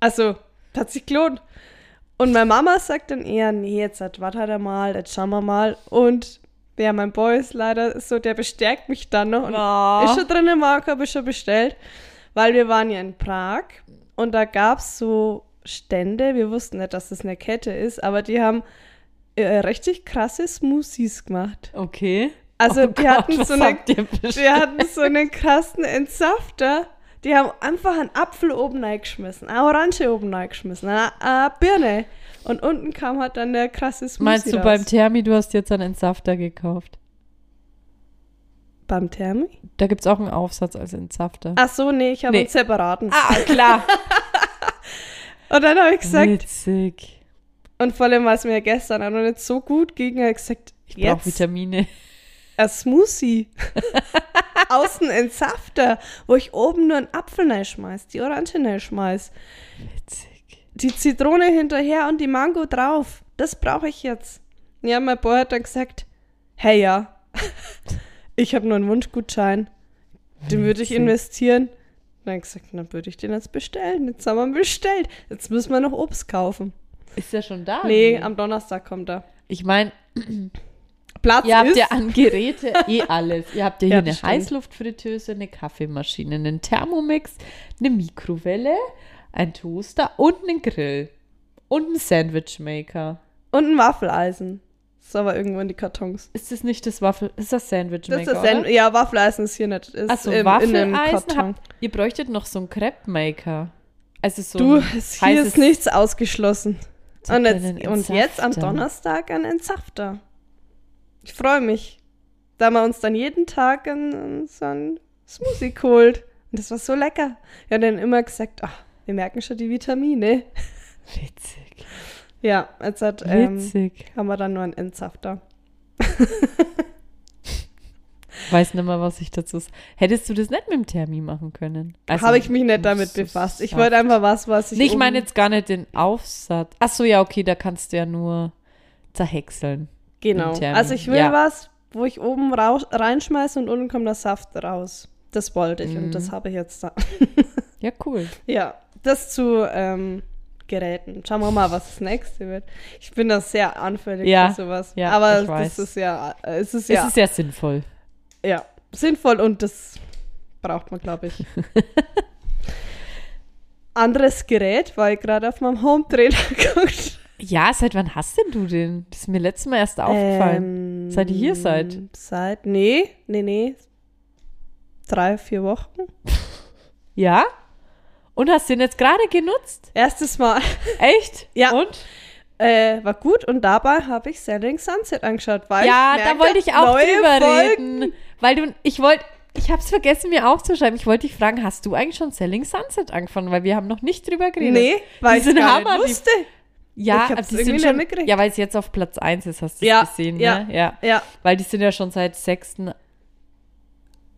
Also, das hat sich gelohnt. Und meine Mama sagt dann eher, nee, jetzt hat- warte halt mal, jetzt schauen wir mal. Und ja, mein Boy ist leider so, der bestärkt mich dann noch. Und Oh. ist schon drin im Markt, habe ich schon bestellt. Weil wir waren ja in Prag und da gab es so Stände, wir wussten nicht, dass das eine Kette ist, aber die haben äh, richtig krasse Smoothies gemacht. Okay. Also Oh die Gott, hatten so eine, wir hatten so einen krassen Entsafter. Die haben einfach einen Apfel oben reingeschmissen, eine Orange oben reingeschmissen, eine, eine Birne. Und unten kam halt dann der krasse Smoothie Meinst du raus. beim Thermi, du hast jetzt einen Entsafter gekauft? beim Thermi? Da gibt es auch einen Aufsatz als Entsafter. Ach so, nee, ich habe Nee. einen separaten. Ah, klar. [laughs] Und dann habe ich gesagt, Witzig. und vor allem, weil es mir gestern auch noch nicht so gut ging, habe ich gesagt, Ich brauche Vitamine. ein Smoothie. [laughs] Außen Entsafter, wo ich oben nur einen Apfel reinschmeiß, die Orange reinschmeiß, Witzig. Die Zitrone hinterher und die Mango drauf. Das brauche ich jetzt. Ja, mein Boy hat dann gesagt, hey ja, [laughs] ich habe nur einen Wunschgutschein, den würde ich investieren. Dann habe ich gesagt, dann würde ich den jetzt bestellen. Jetzt haben wir ihn bestellt. Jetzt müssen wir noch Obst kaufen. Ist der schon da? Nee, am Donnerstag kommt er. Ich meine, [clears throat] Platz ihr habt ja an Geräte eh alles. Ihr habt ja [laughs] hier Ja, eine stimmt. Heißluftfritteuse, eine Kaffeemaschine, einen Thermomix, eine Mikrowelle, ein Toaster und einen Grill. Und einen Sandwichmaker. Und ein Waffeleisen. Ist aber irgendwo in die Kartons. Ist das nicht das Waffel... Ist das Sandwichmaker, Das ist das? Sand ja, Waffeleisen ist hier nicht. Ist Achso, im, in einem Waffeleisen Karton. habt... Ihr bräuchtet noch so einen Crepe-Maker. Also so Du, hier ist nichts ausgeschlossen. Und, jetzt, und jetzt am. Donnerstag ein Entsafter. Ich freue mich. Da wir uns dann jeden Tag einen, so einen Smoothie geholt. Und das war so lecker. Wir haben dann immer gesagt, ach, wir merken schon die Vitamine. [laughs] Witzig. Ja, jetzt hat, ähm, Witzig. haben wir dann nur einen Entsafter. [laughs] Weiß nicht mehr, was ich dazu... s- Hättest du das nicht mit dem Thermi machen können? Also, Habe ich mich nicht damit befasst. Ich wollte einfach was, was ich. Nee, ich meine jetzt gar nicht den Aufsatz. Ach so, ja, okay, da kannst du ja nur zerhäckseln. Genau. Also ich will ja. was, wo ich oben reinschmeiße und unten kommt der Saft raus. Das wollte ich Mhm. und das habe ich jetzt da. Ja, cool. [laughs] ja, das zu ähm, Geräten. Schauen wir mal, was das nächste wird. Ich bin da sehr anfällig Ja, für sowas. ja, Aber ich weiß. das ist ja, es ist Es ja, ist sehr sinnvoll. ja sinnvoll und das braucht man, glaube ich. [laughs] Anderes Gerät, weil ich gerade auf meinem Home-Trainer [laughs] geguckt. Ja, seit wann hast denn du den? Das ist mir letztes Mal erst aufgefallen. Ähm, Seit ihr hier seid? Seit, nee, nee, nee. Drei, vier Wochen. Ja? Und hast den jetzt gerade genutzt? Erstes Mal. Echt? [laughs] Ja. Und? Äh, war gut und dabei habe ich Selling Sunset angeschaut, weil ja, ich da merke, wollte ich auch drüber Folgen. reden. Weil du, ich wollte, ich habe es vergessen, mir aufzuschreiben. Ich wollte dich fragen, hast du eigentlich schon Selling Sunset angefangen? Weil wir haben noch nicht drüber geredet. Nee, weil Die ich gar Hammer, nicht die- wusste. Ja, Ich hab's die sind schon, ja, weil es jetzt auf Platz 1 ist, hast du Ja, es gesehen, ja, ne? Ja. Ja. Weil die sind ja schon seit 6.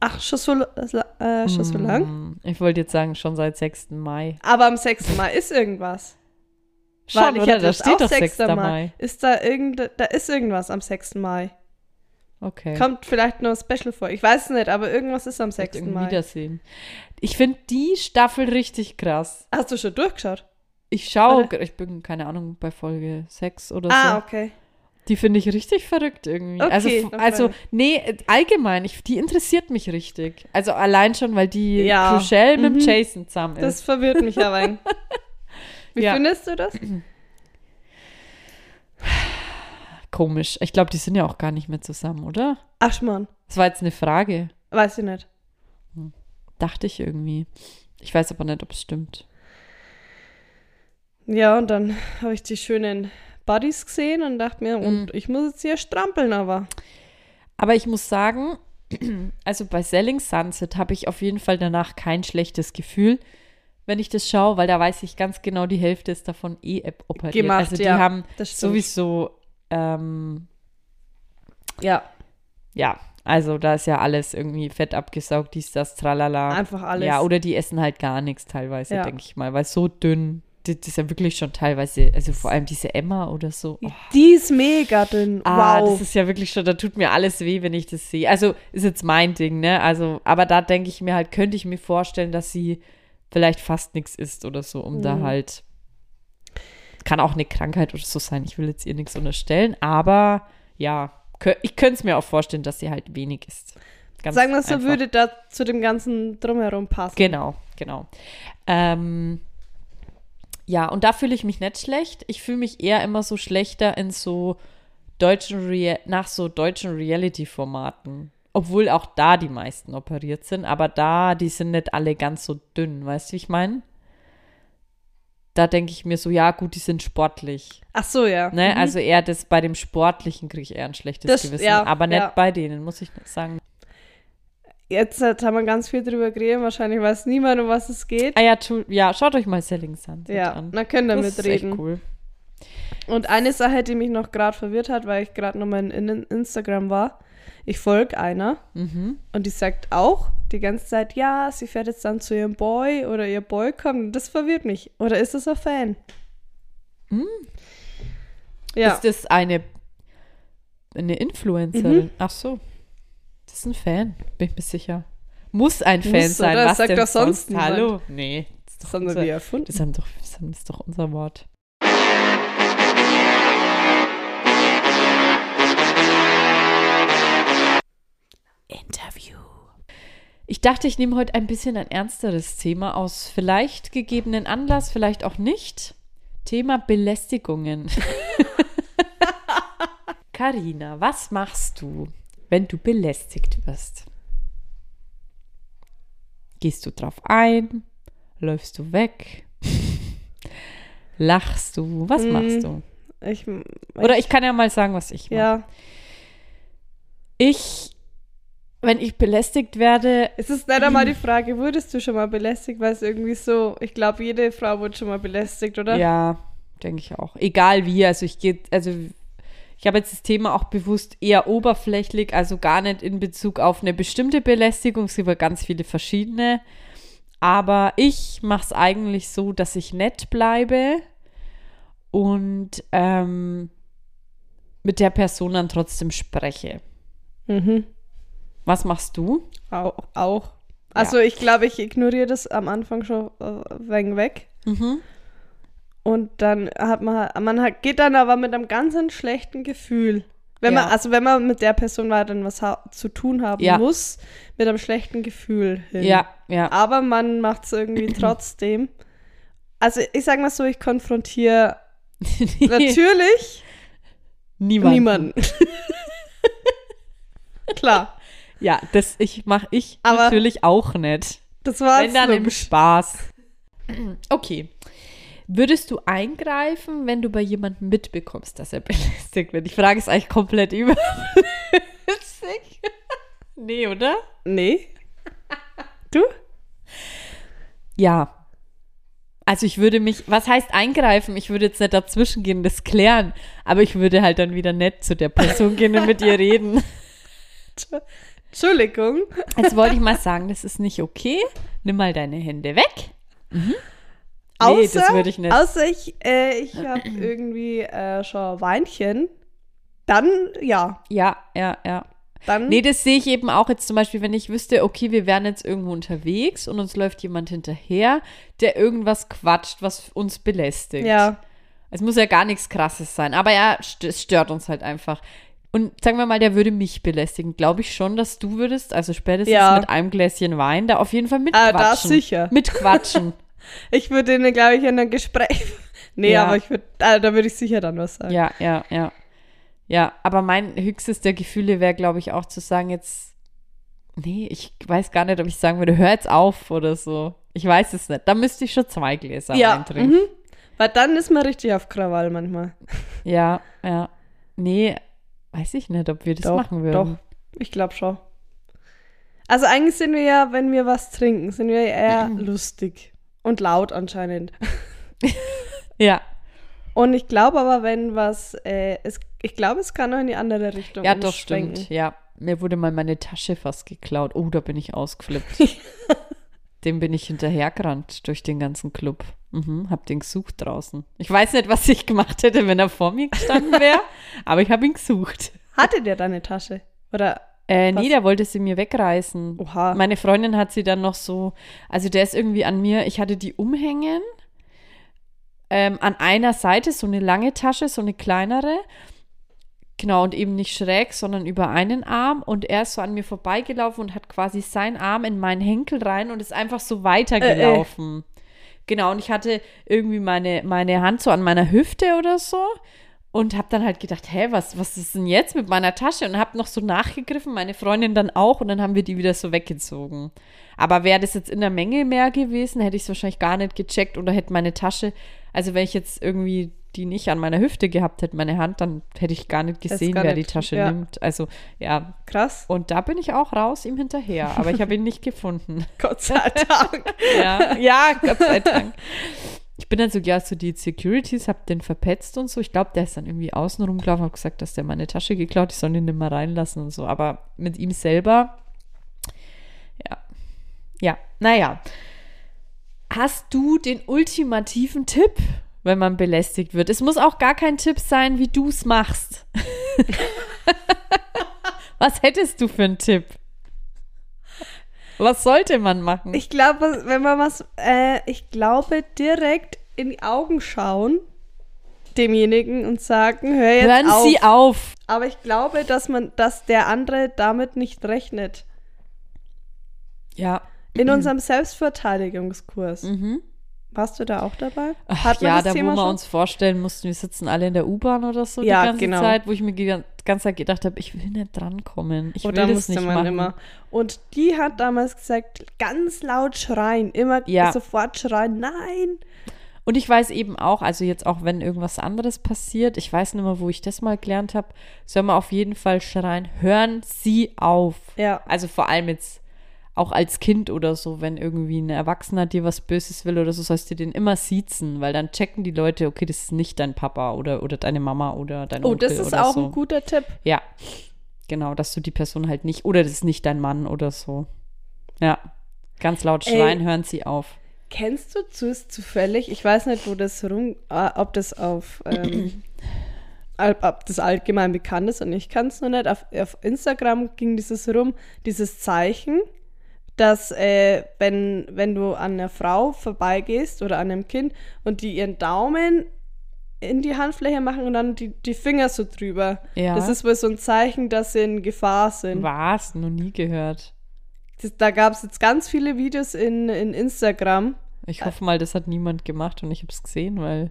Ach, schon so, äh, schon so lang? Hm, Ich wollte jetzt sagen, schon seit 6. Mai. Aber am 6. Mai ist irgendwas. [laughs] Schon, Weil ich oder? hatte Da steht auch doch 6. 6. Mai. Ist da irgend, da ist irgendwas am 6. Mai. Okay. Kommt vielleicht noch ein Special vor. Ich weiß es nicht, aber irgendwas ist am Vielleicht 6. irgendwie Mai. Wiedersehen. Ich finde die Staffel richtig krass. Hast du schon durchgeschaut? Ich schaue, ich bin, keine Ahnung, bei Folge 6 oder Ah, so. okay. Die finde ich richtig verrückt irgendwie. Okay, also, dann also freu nee, allgemein, ich, die interessiert mich richtig. Also allein schon, weil die Ja. Crucial mit Mhm. dem Jason zusammen Das ist. verwirrt mich aber. ein. [laughs] Wie Ja. findest du das? Komisch. Ich glaube, die sind ja auch gar nicht mehr zusammen, oder? Ach, Mann. Das war jetzt eine Frage. Weiß ich nicht. Dachte ich irgendwie. Ich weiß aber nicht, ob es stimmt. Ja, und dann habe ich die schönen Buddies gesehen und dachte mir, Mhm. und ich muss jetzt hier strampeln, aber. Aber ich muss sagen, [clears throat] also bei Selling Sunset habe ich auf jeden Fall danach kein schlechtes Gefühl, wenn ich das schaue, weil da weiß ich ganz genau, die Hälfte ist davon eh operiert. Gemacht, also die ja, haben sowieso, ähm, Ja, ja, also da ist ja alles irgendwie fett abgesaugt, dies, das, tralala. einfach alles. Ja, oder die essen halt gar nichts teilweise, Ja. denke ich mal, weil so dünn, das, ist ja wirklich schon teilweise, also vor allem diese Emma oder so. Oh. Die ist mega dünn. Ah, wow. das ist ja wirklich schon, da tut mir alles weh, wenn ich das sehe. Also ist jetzt mein Ding, ne? Also, aber da denke ich mir halt, könnte ich mir vorstellen, dass sie vielleicht fast nichts isst oder so, um da Mhm. halt. Kann auch eine Krankheit oder so sein. Ich will jetzt ihr nichts unterstellen, aber ja, ich könnte es mir auch vorstellen, dass sie halt wenig isst. Ganz Sagen wir so, würde da zu dem ganzen Drumherum passen. Genau, genau. Ähm, ja, und da fühle ich mich nicht schlecht. Ich fühle mich eher immer so schlechter in so deutschen Rea nach so deutschen Reality-Formaten. Obwohl auch da die meisten operiert sind, aber da, die sind nicht alle ganz so dünn, weißt du, wie ich meine? Da denke ich mir so, ja, gut, die sind sportlich. Ach so, ja. Ne? Mhm. Also eher das bei dem Sportlichen kriege ich eher ein schlechtes Das- Gewissen. ja, aber nicht ja. bei denen, muss ich sagen. Jetzt haben wir ganz viel drüber geredet. Wahrscheinlich weiß niemand, um was es geht. Ah ja, ja, schaut euch mal Selling Sunset Ja, an. dann können wir Das ist echt mitreden. cool. Und eine Sache, die mich noch gerade verwirrt hat, weil ich gerade nochmal in, in Instagram war. Ich folge einer Mhm. und die sagt auch die ganze Zeit, ja, sie fährt jetzt dann zu ihrem Boy oder ihr Boy kommt. Das verwirrt mich. Oder ist das ein Fan? Ja, Ist das eine, eine Influencerin? Mhm. Ach so. Ist ein Fan, bin ich mir sicher. Muss ein Muss, Fan sein. oder? Was Sagt denn doch sonst niemand. Hallo? Nee. Das, das haben unser, wir erfunden. das, haben doch, das haben- das ist doch unser Wort. Interview. Ich dachte, ich nehme heute ein bisschen ein ernsteres Thema aus vielleicht gegebenen Anlass, vielleicht auch nicht. Thema Belästigungen. [laughs] Karina, was machst du, wenn du belästigt wirst? Gehst du drauf ein? Läufst du weg? [laughs] Lachst du? Was Mm, machst du? Ich, Oder ich kann ja mal sagen, was ich mache. ja, Ich, wenn ich belästigt werde, es ist nicht einmal [clears throat] die Frage, wurdest du schon mal belästigt, weil es irgendwie so, ich glaube, jede Frau wurde schon mal belästigt, oder? Ja, denke ich auch. Egal wie, also ich gehe, also ich habe jetzt das Thema auch bewusst eher oberflächlich, also gar nicht in Bezug auf eine bestimmte Belästigung, es gibt ja ganz viele verschiedene. Aber ich mache es eigentlich so, dass ich nett bleibe und ähm, mit der Person dann trotzdem spreche. Mhm. Was machst du? Auch. auch. Also ich glaube, ich ignoriere das am Anfang schon äh, weg. Mhm. Und dann hat man, man hat, geht dann aber mit einem ganz schlechten Gefühl. Wenn Ja. man, also wenn man mit der Person weiterhin was ha zu tun haben Ja. muss, mit einem schlechten Gefühl hin. Ja, ja. Aber man macht es irgendwie [clears throat] trotzdem. Also ich sag mal so, ich konfrontiere [laughs] natürlich Niemand. niemanden. [laughs] Klar, Ja, das ich mache ich Aber- natürlich auch nicht. das war Wenn dann im Spaß. [clears throat] Okay. Würdest du eingreifen, wenn du bei jemandem mitbekommst, dass er [laughs] belästigt wird? Die Frage ist eigentlich komplett überflüssig. [laughs] nee, oder? Nee. Du? Ja. Also ich würde mich, was heißt eingreifen? Ich würde jetzt nicht dazwischen gehen, das klären, aber ich würde halt dann wieder nett zu der Person gehen und mit ihr [laughs] reden. Entschuldigung. Jetzt wollte ich mal sagen, das ist nicht okay. Nimm mal deine Hände weg. Mhm. Außer, nee, das würde ich nicht. Außer ich, äh, ich habe [clears throat] irgendwie äh, schon Weinchen. Dann, ja. Ja, ja, ja. Dann, Nee, das sehe ich eben auch jetzt zum Beispiel, wenn ich wüsste, okay, wir wären jetzt irgendwo unterwegs und uns läuft jemand hinterher, der irgendwas quatscht, was uns belästigt. ja. Es muss ja gar nichts Krasses sein, aber ja, es stört uns halt einfach. Und sagen wir mal, der würde mich belästigen. Glaube ich schon, dass du würdest, also spätestens Ja. mit einem Gläschen Wein, da auf jeden Fall Ah, mitquatschen. da sicher. Mitquatschen. [laughs] Ich würde denen, glaube ich, in einem Gespräch. [laughs] nee, Ja. aber ich würde, ah, da würde ich sicher dann was sagen. ja, ja, ja. Ja, aber mein höchstes der Gefühle wäre, glaube ich, auch zu sagen, jetzt, nee, ich weiß gar nicht, ob ich sagen würde, hör jetzt auf oder so. Ich weiß es nicht. Da müsste ich schon zwei Gläser Ja, Wein trinken. mhm. Weil dann ist man richtig auf Krawall manchmal. [laughs] Ja, ja. Nee, weiß ich nicht, ob wir das doch, machen würden. doch. Ich glaube schon. Also eigentlich sind wir ja, wenn wir was trinken, sind wir eher [clears throat] lustig. Und laut anscheinend. [laughs] Ja, Und ich glaube aber, wenn was, äh, es, ich glaube, es kann auch in die andere Richtung ja, doch, stimmt. Ja, mir wurde mal meine Tasche fast geklaut. Oh, da bin ich ausgeflippt. [laughs] Dem bin ich hinterhergerannt durch den ganzen Club. Mhm, hab den gesucht draußen. Ich weiß nicht, was ich gemacht hätte, wenn er vor mir gestanden wäre, [laughs] aber ich habe ihn gesucht. Hatte der deine Tasche? Oder, Äh, Was? nee, der wollte sie mir wegreißen. oha. Meine Freundin hat sie dann noch so, also der ist irgendwie an mir, ich hatte die umhängen. Ähm, an einer Seite so eine lange Tasche, so eine kleinere. Genau, und eben nicht schräg, sondern über einen Arm. Und er ist so an mir vorbeigelaufen und hat quasi seinen Arm in meinen Henkel rein und ist einfach so weitergelaufen. Genau, und ich hatte irgendwie meine, meine Hand so an meiner Hüfte oder so und habe dann halt gedacht, hä, was, was ist denn jetzt mit meiner Tasche? Und habe noch so nachgegriffen, meine Freundin dann auch und dann haben wir die wieder so weggezogen. Aber wäre das jetzt in der Menge mehr gewesen, hätte ich es wahrscheinlich gar nicht gecheckt oder hätte meine Tasche, also wenn ich jetzt irgendwie die nicht an meiner Hüfte gehabt hätte, meine Hand, dann hätte ich gar nicht gesehen, gar wer nicht, die Tasche ja. nimmt. Also ja, Krass. und da bin ich auch raus ihm hinterher, aber ich habe ihn nicht gefunden. [laughs] Gott sei Dank. [laughs] Ja, ja, Gott sei Dank. [laughs] Ich bin dann so, ja, so die Securities, hab den verpetzt und so. Ich glaube, der ist dann irgendwie außen rumgelaufen, hab gesagt, dass der meine Tasche geklaut, ich soll ihn nicht mehr reinlassen und so. Aber mit ihm selber, ja. Ja, naja. Hast du den ultimativen Tipp, wenn man belästigt wird? Es muss auch gar kein Tipp sein, wie du es machst. [laughs] Was hättest du für einen Tipp? Was sollte man machen? Ich glaube, wenn man was, äh, ich glaube, direkt in die Augen schauen, demjenigen und sagen, hör jetzt Hören auf. Sie auf. Aber ich glaube, dass man, dass der andere damit nicht rechnet. Ja. In unserem Selbstverteidigungskurs. Mhm. Warst du da auch dabei? Ach, Hat man ja, das da Thema wo wir schon? uns vorstellen mussten, wir sitzen alle in der U-Bahn oder so Ja, die ganze genau. Zeit, wo ich mir die gan- ganze Zeit gedacht habe, ich will nicht drankommen. Ich will Oder das musste nicht man machen. immer. Und die hat damals gesagt, ganz laut schreien, immer Ja. sofort schreien, nein. Und ich weiß eben auch, also jetzt auch wenn irgendwas anderes passiert, ich weiß nicht mehr, wo ich das mal gelernt habe, soll man auf jeden Fall schreien, hören Sie auf. Ja. Also vor allem jetzt auch als Kind oder so, wenn irgendwie ein Erwachsener dir was Böses will oder so, sollst du den immer siezen, weil dann checken die Leute, okay, das ist nicht dein Papa oder, oder deine Mama oder dein Oh, Onkel das ist auch so. ein guter Tipp. Ja, genau, dass du die Person halt nicht, oder das ist nicht dein Mann oder so. Ja, ganz laut Ey. schreien, hören sie auf. Kennst du zu, zufällig, ich weiß nicht, wo das rum, äh, ob das auf, ähm, [clears throat] ob ob das allgemein bekannt ist und ich kann es noch nicht. Auf, auf Instagram ging dieses rum, dieses Zeichen, dass äh, wenn, wenn du an einer Frau vorbeigehst oder an einem Kind und die ihren Daumen in die Handfläche machen und dann die, die Finger so drüber. Ja. Das ist wohl so ein Zeichen, dass sie in Gefahr sind. Was? Noch nie gehört. Das, da gab es jetzt ganz viele Videos in, in Instagram. Ich hoffe mal, das hat niemand gemacht und ich habe es gesehen, weil.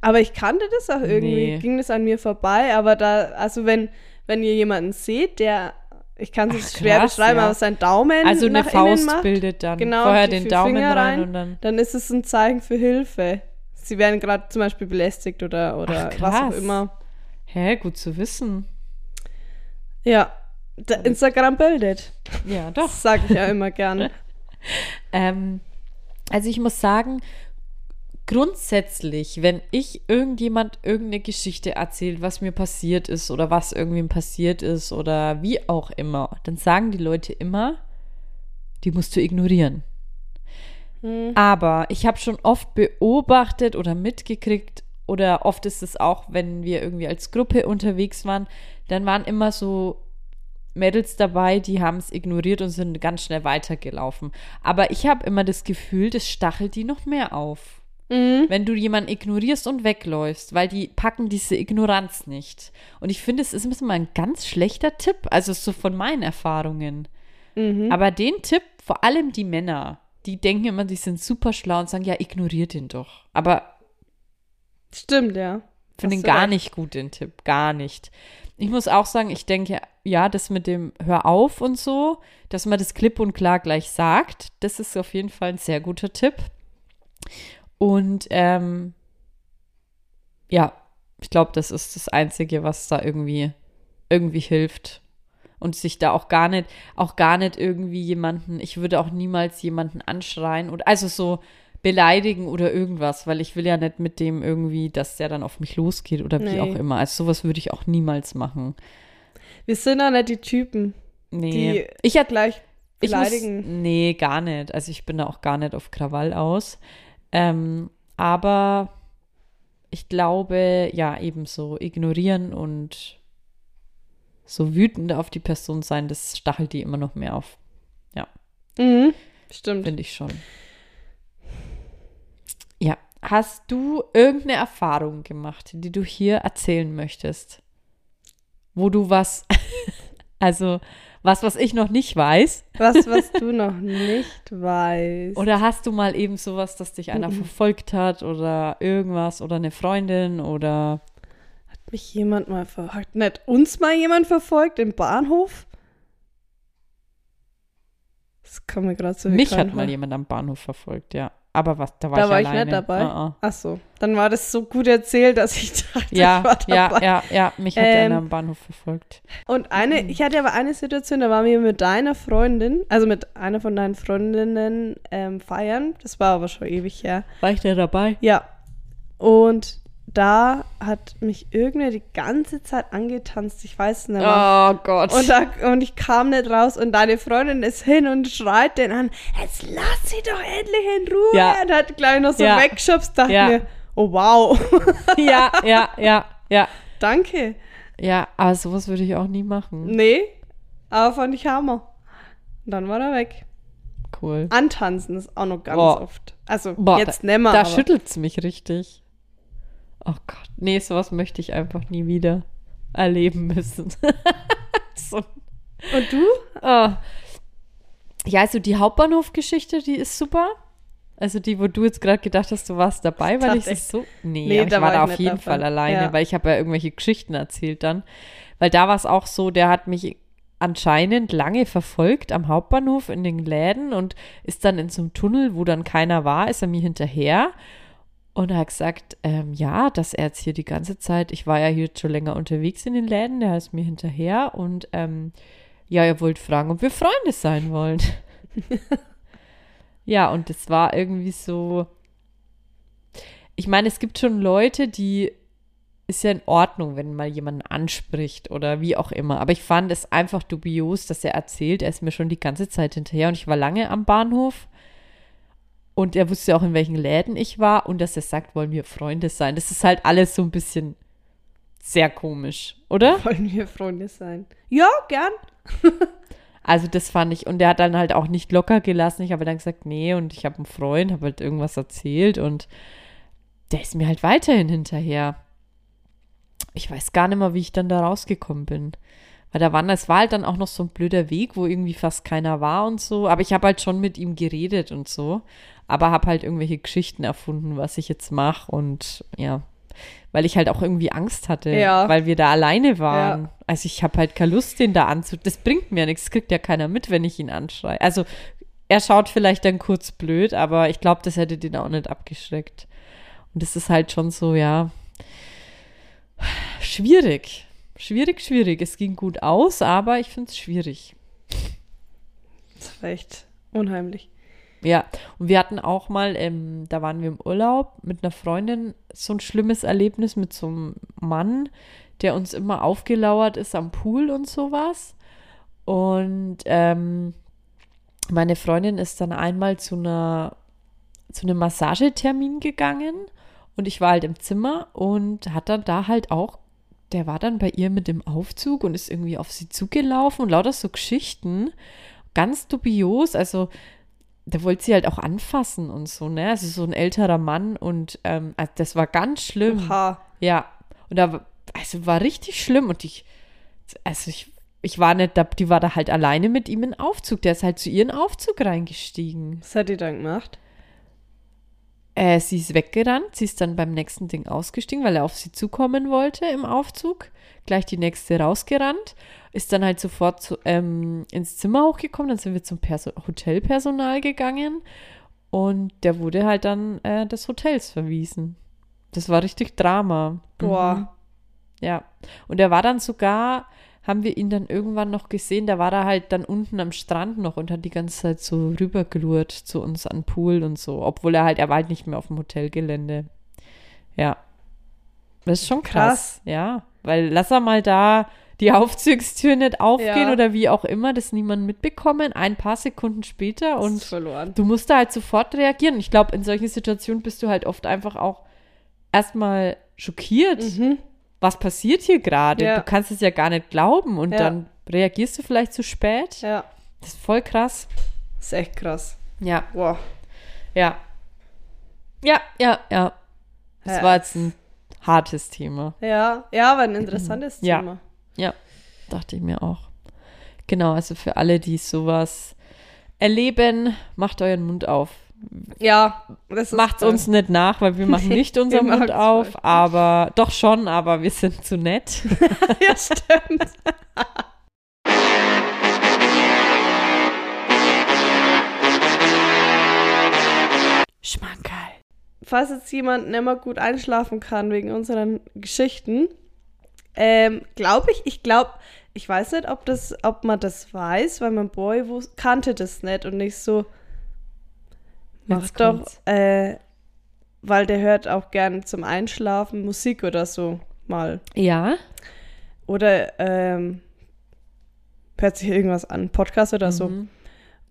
Aber ich kannte das auch irgendwie, Nee. ging das an mir vorbei. Aber da, also wenn, wenn ihr jemanden seht, der, ich kann es schwer krass, beschreiben, ja. aber sein Daumen Also eine nach innen Faust macht, bildet dann. Genau, Vorher den Daumen rein, rein. und dann. dann ist es ein Zeichen für Hilfe. Sie werden gerade zum Beispiel belästigt oder, oder Ach, was auch immer. Hä, gut zu wissen. Ja, Instagram bildet. Ja, doch. Das sage ich ja immer gerne. [laughs] Ähm, also ich muss sagen, grundsätzlich, wenn ich irgendjemand irgendeine Geschichte erzählt, was mir passiert ist oder was irgendwem passiert ist oder wie auch immer, dann sagen die Leute immer, die musst du ignorieren. Hm. Aber ich habe schon oft beobachtet oder mitgekriegt, oder oft ist es auch, wenn wir irgendwie als Gruppe unterwegs waren, dann waren immer so Mädels dabei, die haben es ignoriert und sind ganz schnell weitergelaufen. Aber ich habe immer das Gefühl, das stachelt die noch mehr auf. Mhm. Wenn du jemanden ignorierst und wegläufst, weil die packen diese Ignoranz nicht. Und ich finde, es ist ein bisschen mal ein ganz schlechter Tipp, also so von meinen Erfahrungen. Mhm. Aber den Tipp, vor allem die Männer, die denken immer, die sind super schlau und sagen, ja, ignoriert ihn doch. Aber Stimmt, ja. finde ihn gar recht. nicht gut, den Tipp. Gar nicht. Ich muss auch sagen, ich denke, ja, das mit dem Hör auf und so, dass man das klipp und klar gleich sagt, das ist auf jeden Fall ein sehr guter Tipp. Und ähm, ja, ich glaube, das ist das Einzige, was da irgendwie, irgendwie hilft. Und sich da auch gar nicht, auch gar nicht irgendwie jemanden, ich würde auch niemals jemanden anschreien oder also so beleidigen oder irgendwas, weil ich will ja nicht mit dem irgendwie, dass der dann auf mich losgeht oder wie Nee. auch immer. Also sowas würde ich auch niemals machen. Wir sind auch nicht die Typen, Nee. die ich hatte gleich ich muss, beleidigen. nee, gar nicht. Also ich bin da auch gar nicht auf Krawall aus. Ähm, aber ich glaube, ja, ebenso ignorieren und so wütend auf die Person sein, das stachelt die immer noch mehr auf. Mhm. Stimmt. Finde ich schon. Ja. Hast du irgendeine Erfahrung gemacht, die du hier erzählen möchtest? Wo du was, [laughs] also was, was ich noch nicht weiß? Was, was du noch nicht weißt. Oder hast du mal eben sowas, dass dich einer verfolgt hat oder irgendwas oder eine Freundin oder Hat mich jemand mal verfolgt? Nicht uns mal jemand verfolgt im Bahnhof? Das kommt mir gerade so mich hat mal jemand am Bahnhof verfolgt, ja. Aber was, da war Da ich war ich alleine. nicht dabei. Ah, ah. Ach so, dann war das so gut erzählt, dass ich [laughs] dachte, Ja, ich war ja, dabei. ja, ja, mich hat Ähm, einer am Bahnhof verfolgt. Und eine, ich hatte aber eine Situation, da waren wir mit deiner Freundin, also mit einer von deinen Freundinnen ähm, feiern. Das war aber schon ewig her. War ich da dabei? Ja. Und da hat mich irgendwer die ganze Zeit angetanzt. Ich weiß nicht mehr. Oh Gott. Und, da, und ich kam nicht raus und deine Freundin ist hin und schreit den an, jetzt lass sie doch endlich in Ruhe. Ja. Und hat gleich noch so Ja. weggeschubst, dachte Ja. mir, oh wow, [laughs] ja, ja, ja, ja. danke. Ja, aber sowas würde ich auch nie machen. Nee, aber fand ich Hammer. Und dann war er weg. Cool. Antanzen ist auch noch ganz Boah. oft. Also Boah, jetzt nimmer. Da aber- schüttelt es mich richtig. Oh Gott. Nee, sowas möchte ich einfach nie wieder erleben müssen. [laughs] so. Und du? Oh. Ja, also die Hauptbahnhofgeschichte, die ist super. Also die, wo du jetzt gerade gedacht hast, du warst dabei, weil ich so. Nee, Nee, da ich war war da auf jeden dabei. Fall alleine, Ja. weil ich habe ja irgendwelche Geschichten erzählt dann. Weil da war es auch so, der hat mich anscheinend lange verfolgt am Hauptbahnhof in den Läden und ist dann in so einem Tunnel, wo dann keiner war, ist er mir hinterher. Und er hat gesagt, ähm, ja, dass er jetzt hier die ganze Zeit, ich war ja hier schon länger unterwegs in den Läden, der ist mir hinterher und ähm, ja, er wollte fragen, ob wir Freunde sein wollen. [laughs] ja, und das war irgendwie so. Ich meine, es gibt schon Leute, die ist ja in Ordnung, wenn mal jemanden anspricht oder wie auch immer. Aber ich fand es einfach dubios, dass er erzählt, er ist mir schon die ganze Zeit hinterher und ich war lange am Bahnhof. Und er wusste auch, in welchen Läden ich war und dass er sagt, wollen wir Freunde sein. Das ist halt alles so ein bisschen sehr komisch, oder? [laughs] Wollen wir Freunde sein? Ja, gern. [laughs] Also das fand ich, und der hat dann halt auch nicht locker gelassen. Ich habe dann gesagt, nee, und ich habe einen Freund, habe halt irgendwas erzählt und der ist mir halt weiterhin hinterher. Ich weiß gar nicht mehr, wie ich dann da rausgekommen bin. Weil da waren, es war halt dann auch noch so ein blöder Weg, wo irgendwie fast keiner war und so. Aber ich habe halt schon mit ihm geredet und so. Aber habe halt irgendwelche Geschichten erfunden, was ich jetzt mache und ja, weil ich halt auch irgendwie Angst hatte, Ja. weil wir da alleine waren. Ja. Also ich habe halt keine Lust, den da anzu... Das bringt mir nichts, kriegt ja keiner mit, wenn ich ihn anschreie. Also er schaut vielleicht dann kurz blöd, aber ich glaube, das hätte den auch nicht abgeschreckt. Und das ist halt schon so, ja, schwierig. Schwierig, schwierig. Es ging gut aus, aber ich finde es schwierig. Das war echt unheimlich. Ja, und wir hatten auch mal, ähm, da waren wir im Urlaub mit einer Freundin, so ein schlimmes Erlebnis mit so einem Mann, der uns immer aufgelauert ist am Pool und sowas. Und ähm, meine Freundin ist dann einmal zu einer zu einem Massagetermin gegangen und ich war halt im Zimmer und hat dann da halt auch, der war dann bei ihr mit dem Aufzug und ist irgendwie auf sie zugelaufen und lauter so Geschichten, ganz dubios, also der wollte sie halt auch anfassen und so, ne? Also so ein älterer Mann und ähm, also das war ganz schlimm. Oha. Ja. Und da, war- also war richtig schlimm und ich, also ich, ich war nicht, da, die war da halt alleine mit ihm in Aufzug. Der ist halt zu ihren Aufzug reingestiegen. Was hat die dann gemacht? Äh, sie ist weggerannt, sie ist dann beim nächsten Ding ausgestiegen, weil er auf sie zukommen wollte im Aufzug. Gleich die nächste rausgerannt, ist dann halt sofort zu, ähm, ins Zimmer hochgekommen, dann sind wir zum Perso Hotelpersonal gegangen und der wurde halt dann äh, des Hotels verwiesen. Das war richtig Drama. Boah. Mhm. Ja. Und er war dann sogar, haben wir ihn dann irgendwann noch gesehen, da war er halt dann unten am Strand noch und hat die ganze Zeit so rübergelurrt zu uns an Pool und so. Obwohl er halt, er war halt nicht mehr auf dem Hotelgelände. Ja. Das ist schon krass. Krass. Ja. Weil lass er mal da die [laughs] Aufzugstür nicht aufgehen Ja. oder wie auch immer, das niemand mitbekommen. Ein paar Sekunden später Und du musst da halt sofort reagieren. Ich glaube, in solchen Situationen bist du halt oft einfach auch erstmal schockiert. Mhm. Was passiert hier gerade? Ja. Du kannst es ja gar nicht glauben und Ja. dann reagierst du vielleicht zu spät. Ja, Das ist voll krass. ist echt krass. Ja, Wow. ja. Ja, ja, ja. Das Ja. war jetzt ein hartes Thema. Ja, ja, aber ein interessantes Ja. Thema. Ja, dachte ich mir auch. Genau, also für alle, die sowas erleben, macht euren Mund auf. Ja, das ist Macht's äh, uns nicht nach, weil wir machen nicht [laughs] unseren Mund auf, voll. aber doch schon, aber wir sind zu nett. [laughs] ja, stimmt. Schmankerl. Falls jetzt jemand nicht mehr gut einschlafen kann wegen unseren Geschichten, ähm, glaube ich, ich glaube, ich weiß nicht, ob, das, ob man das weiß, weil mein Boy kannte das nicht und nicht so, mach doch, äh, weil der hört auch gern zum Einschlafen Musik oder so mal. Ja? Oder ähm, hört sich irgendwas an, Podcast oder so. Mhm.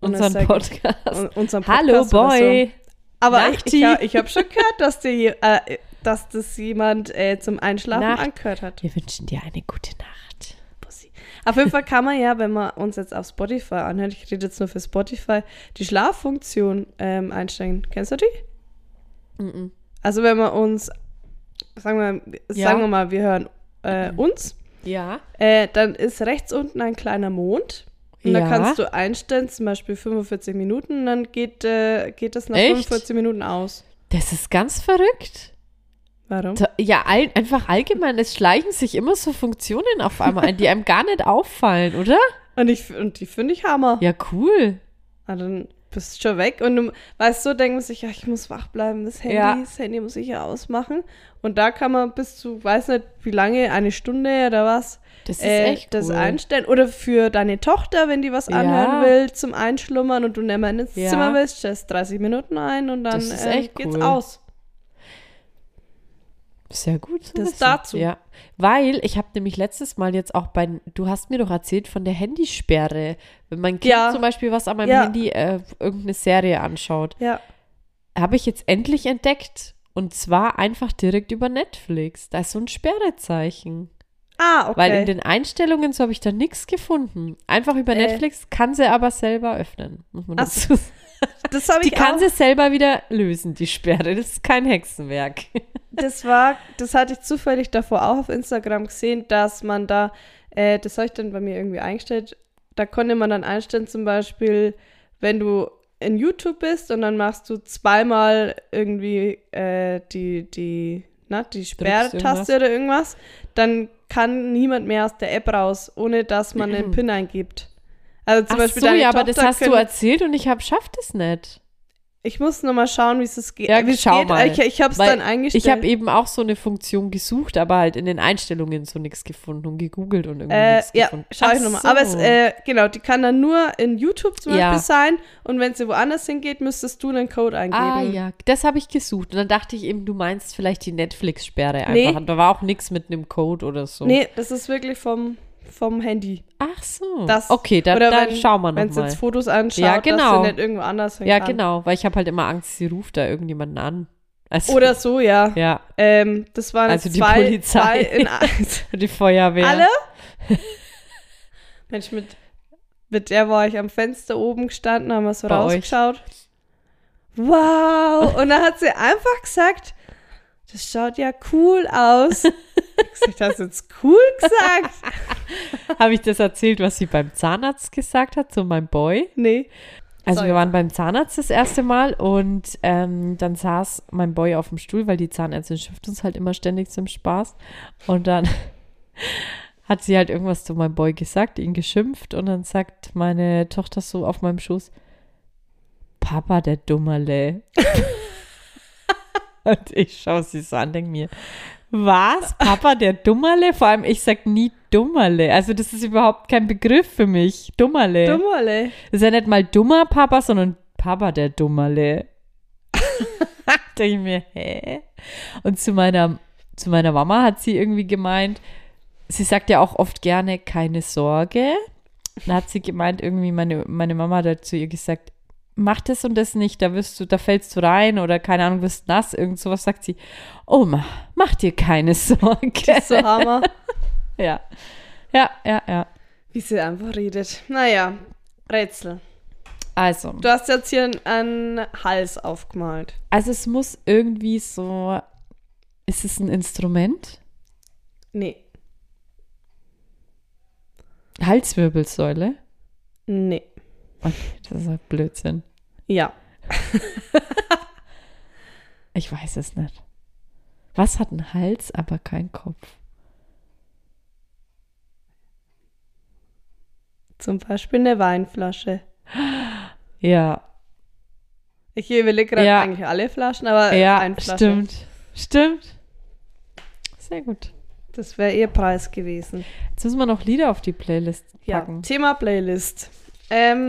Unseren Podcast. Unseren Hallo, Podcast oder Boy. So. Aber ich, Nachti. ich, ich habe schon [laughs] gehört, dass, die, äh, dass das jemand äh, zum Einschlafen Nacht. angehört hat. Wir wünschen dir eine gute Nacht. Auf jeden Fall kann man ja, wenn man uns jetzt auf Spotify anhört, ich rede jetzt nur für Spotify, die Schlaffunktion ähm, einstellen. Kennst du die? Mhm. Also wenn wir uns, sagen wir, Ja. sagen wir mal, wir hören äh, uns, Ja. äh, dann ist rechts unten ein kleiner Mond. Und da Ja. kannst du einstellen, zum Beispiel 45 Minuten, und dann geht, äh, geht das nach Echt? 45 Minuten aus. Das ist ganz verrückt. Warum? Ja, all, einfach allgemein, es schleichen sich immer so Funktionen auf einmal ein, die einem gar nicht auffallen, oder? Und, ich, und die finde ich Hammer. Ja, cool. Ah, dann bist du schon weg. Und du, weißt du, denkt man sich, ja, ich muss wach bleiben, das Handy, Ja. das Handy muss ich ja ausmachen. Und da kann man bis zu, weiß nicht wie lange, eine Stunde oder was, Das ist äh, echt das cool. einstellen. Oder für deine Tochter, wenn die was Ja. anhören will, zum Einschlummern und du nicht mehr ins Ja. Zimmer willst, stellst 30 Minuten ein und dann ähm, echt geht's cool. Sehr gut. zu Das wissen. dazu. Ja, weil ich habe nämlich letztes Mal jetzt auch bei, du hast mir doch erzählt von der Handysperre. Wenn mein Kind Ja. zum Beispiel was an meinem Ja. Handy, äh, irgendeine Serie anschaut, Ja. habe ich jetzt endlich entdeckt. Und zwar einfach direkt über Netflix. Da ist so ein Sperrezeichen. Ah, okay. Weil in den Einstellungen so habe ich da nichts gefunden. Einfach über Äh. Netflix kann sie aber selber öffnen, muss man dazu sagen. Das habe Die ich kann auch. sie selber wieder lösen, die Sperre. Das ist kein Hexenwerk. Das war, das hatte ich zufällig davor auch auf Instagram gesehen, dass man da, äh, das habe ich dann bei mir irgendwie eingestellt, da konnte man dann einstellen, zum Beispiel, wenn du in YouTube bist und dann machst du zweimal irgendwie äh, die, die, na, die Sperrtaste oder irgendwas, dann kann niemand mehr aus der App raus, ohne dass man [clears throat] einen PIN eingibt. Also zum Ach Beispiel so, deine ja, aber das hast du erzählt und ich habe schafft es nicht. Ich muss nur mal schauen, wie es geht. Ja, wie schau geht. mal. Ich, ich habe es dann eingestellt. Ich habe eben auch so eine Funktion gesucht, aber halt in den Einstellungen so nichts gefunden und gegoogelt und irgendwie Äh, nichts ja, gefunden. schau ich Ach nochmal. so. Aber es, äh, genau, die kann dann nur in YouTube zum Ja. Beispiel sein und wenn sie woanders hingeht, müsstest du einen Code eingeben. Ah ja, das habe ich gesucht. Und dann dachte ich eben, du meinst vielleicht die Netflix-Sperre einfach. Nee. Und da war auch nichts mit einem Code oder so. Nee, das ist wirklich vom, vom Handy. Ach so. Das, okay, dann, oder dann wenn, schauen wir Wenn sie nochmal. jetzt Fotos anschaut, Ja, genau. dass sie nicht irgendwo anders Ja, kann. genau, weil ich habe halt immer Angst, sie ruft da irgendjemanden an. Also, Oder so, ja. Ja, Ähm, das waren Also jetzt die zwei, Polizei. zwei in [laughs] die Feuerwehr. Alle? [laughs] Mensch, mit, mit der war ich am Fenster oben gestanden, haben wir so Bei euch. rausgeschaut. Wow! Und dann hat sie einfach gesagt, das schaut ja cool aus. [laughs] ich du jetzt cool gesagt? [laughs] Habe ich das erzählt, was sie beim Zahnarzt gesagt hat zu meinem Boy? Nee. Also Sorry. wir waren beim Zahnarzt das erste Mal und ähm, dann saß mein Boy auf dem Stuhl, weil die Zahnärztin schimpft uns halt immer ständig zum Spaß. Und dann [laughs] hat sie halt irgendwas zu meinem Boy gesagt, ihn geschimpft und dann sagt meine Tochter so auf meinem Schoß, Papa, der Dummerle. [laughs] und ich schaue sie so an, denke mir, was? Papa, der Dummerle? Vor allem, ich sag nie Dummerle. Also das ist überhaupt kein Begriff für mich. Dummerle. Dummerle. Das ist ja nicht mal dummer Papa, sondern Papa der Dummerle. [laughs] Denke ich mir, hä? Und zu meiner, zu meiner Mama hat sie irgendwie gemeint, sie sagt ja auch oft gerne, keine Sorge. Dann hat sie gemeint, irgendwie, meine, meine Mama hat zu ihr gesagt, mach das und das nicht, da wirst du, da fällst du rein oder keine Ahnung, wirst nass, irgend sowas sagt sie. Oma, mach dir keine [laughs] Sorge. So Hammer. [laughs] Ja. Ja, ja, ja. Wie sie einfach redet. Naja, Rätsel. Also. Du hast jetzt hier einen Hals aufgemalt. Also es muss irgendwie so. Ist es ein Instrument? Nee. Halswirbelsäule? Nee. Okay, das ist ja Blödsinn. Ja. [laughs] Ich weiß es nicht. Was hat einen Hals, aber keinen Kopf? Zum Beispiel eine Weinflasche. [gasps] Ja, Ich überlege gerade Ja. eigentlich alle Flaschen, aber ja, Weinflasche. stimmt. Stimmt. Sehr gut. Das wäre ihr Preis gewesen. Jetzt müssen wir noch Lieder auf die Playlist Ja, packen. Thema Playlist. Ähm,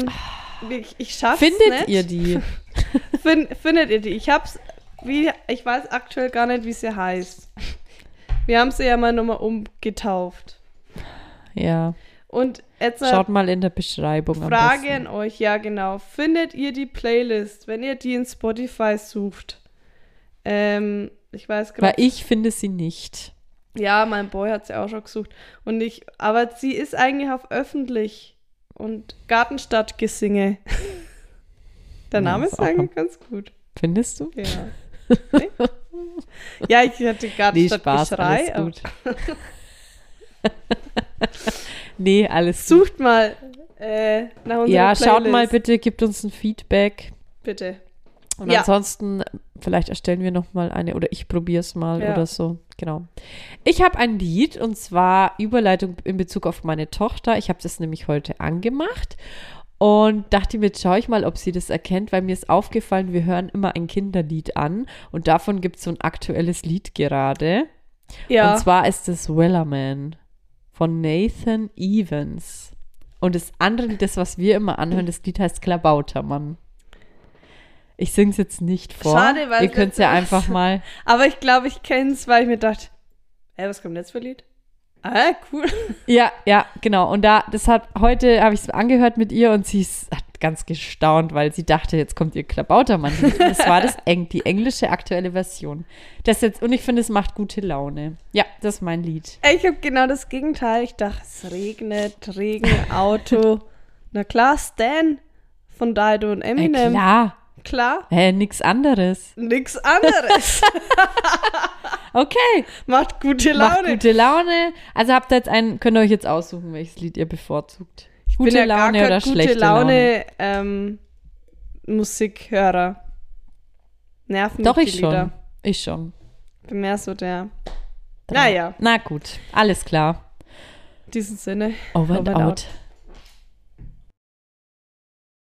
ich, ich schaff's Findet nicht. ihr die? [laughs] Fin, findet ihr die? Ich hab's, wie, ich weiß aktuell gar nicht, wie sie heißt. Wir haben sie ja mal nochmal umgetauft. Ja. Und jetzt Schaut mal in der Beschreibung. Frage an euch, ja genau. Findet ihr die Playlist, wenn ihr die in Spotify sucht? Ähm, ich weiß Weil gerade. ich finde sie nicht. Ja, mein Boy hat sie auch schon gesucht. Und ich, aber sie ist eigentlich auf öffentlich und Gartenstadtgesinge. Der Ja, Name ist eigentlich ganz gut. Findest du? Ja. Nee? ja, ich hatte Nee, Gartenstadtgeschrei. Spaß, alles gut. [laughs] nee, alles gut. Sucht mal äh, nach unserer Ja, Playlist. schaut mal bitte, gebt uns ein Feedback. Bitte. Und Ja. ansonsten, vielleicht erstellen wir noch mal eine oder ich probiere es mal Ja. oder so. Genau. Ich habe ein Lied und zwar Überleitung in Bezug auf meine Tochter. Ich habe das nämlich heute angemacht und dachte mir, jetzt schaue ich mal, ob sie das erkennt, weil mir ist aufgefallen, wir hören immer ein Kinderlied an und davon gibt es so ein aktuelles Lied gerade. Ja. Und zwar ist es Wellerman von Nathan Evans. Und das andere Lied, das, was wir immer anhören, das Lied heißt Klabautermann. Ich singe es jetzt nicht vor. Schade, weil Ihr es könnt es ja einfach mal. [laughs] Aber ich glaube, ich kenne es, weil ich mir dachte, ey, was kommt jetzt für ein Lied? Ah, cool. [laughs] Ja, ja, genau. Und da, das hat, heute habe ich es angehört mit ihr und sie ist, hat ganz gestaunt, weil sie dachte, jetzt kommt ihr Klabautermann. Das war das Eng, die englische aktuelle Version. Das jetzt, und ich finde, es macht gute Laune. Ja, das ist mein Lied. Ich habe genau das Gegenteil. Ich dachte, es regnet, Regen, Auto. [laughs] Na klar, Stan von Dido und Äh, Eminem. Klar. klar. Äh, nix anderes. Nix anderes. [laughs] Okay. Macht gute Macht Laune. gute Laune. Also habt ihr jetzt einen, könnt ihr euch jetzt aussuchen, welches Lied ihr bevorzugt. Gute bin ja Laune gar oder gute schlechte Laune? Laune, Ähm, Musikhörer. Nerven Doch, ich schon. Lieder. Ich schon. Bin mehr so der. Naja, Na gut, alles klar. in diesem Sinne. Over and Over and out. out.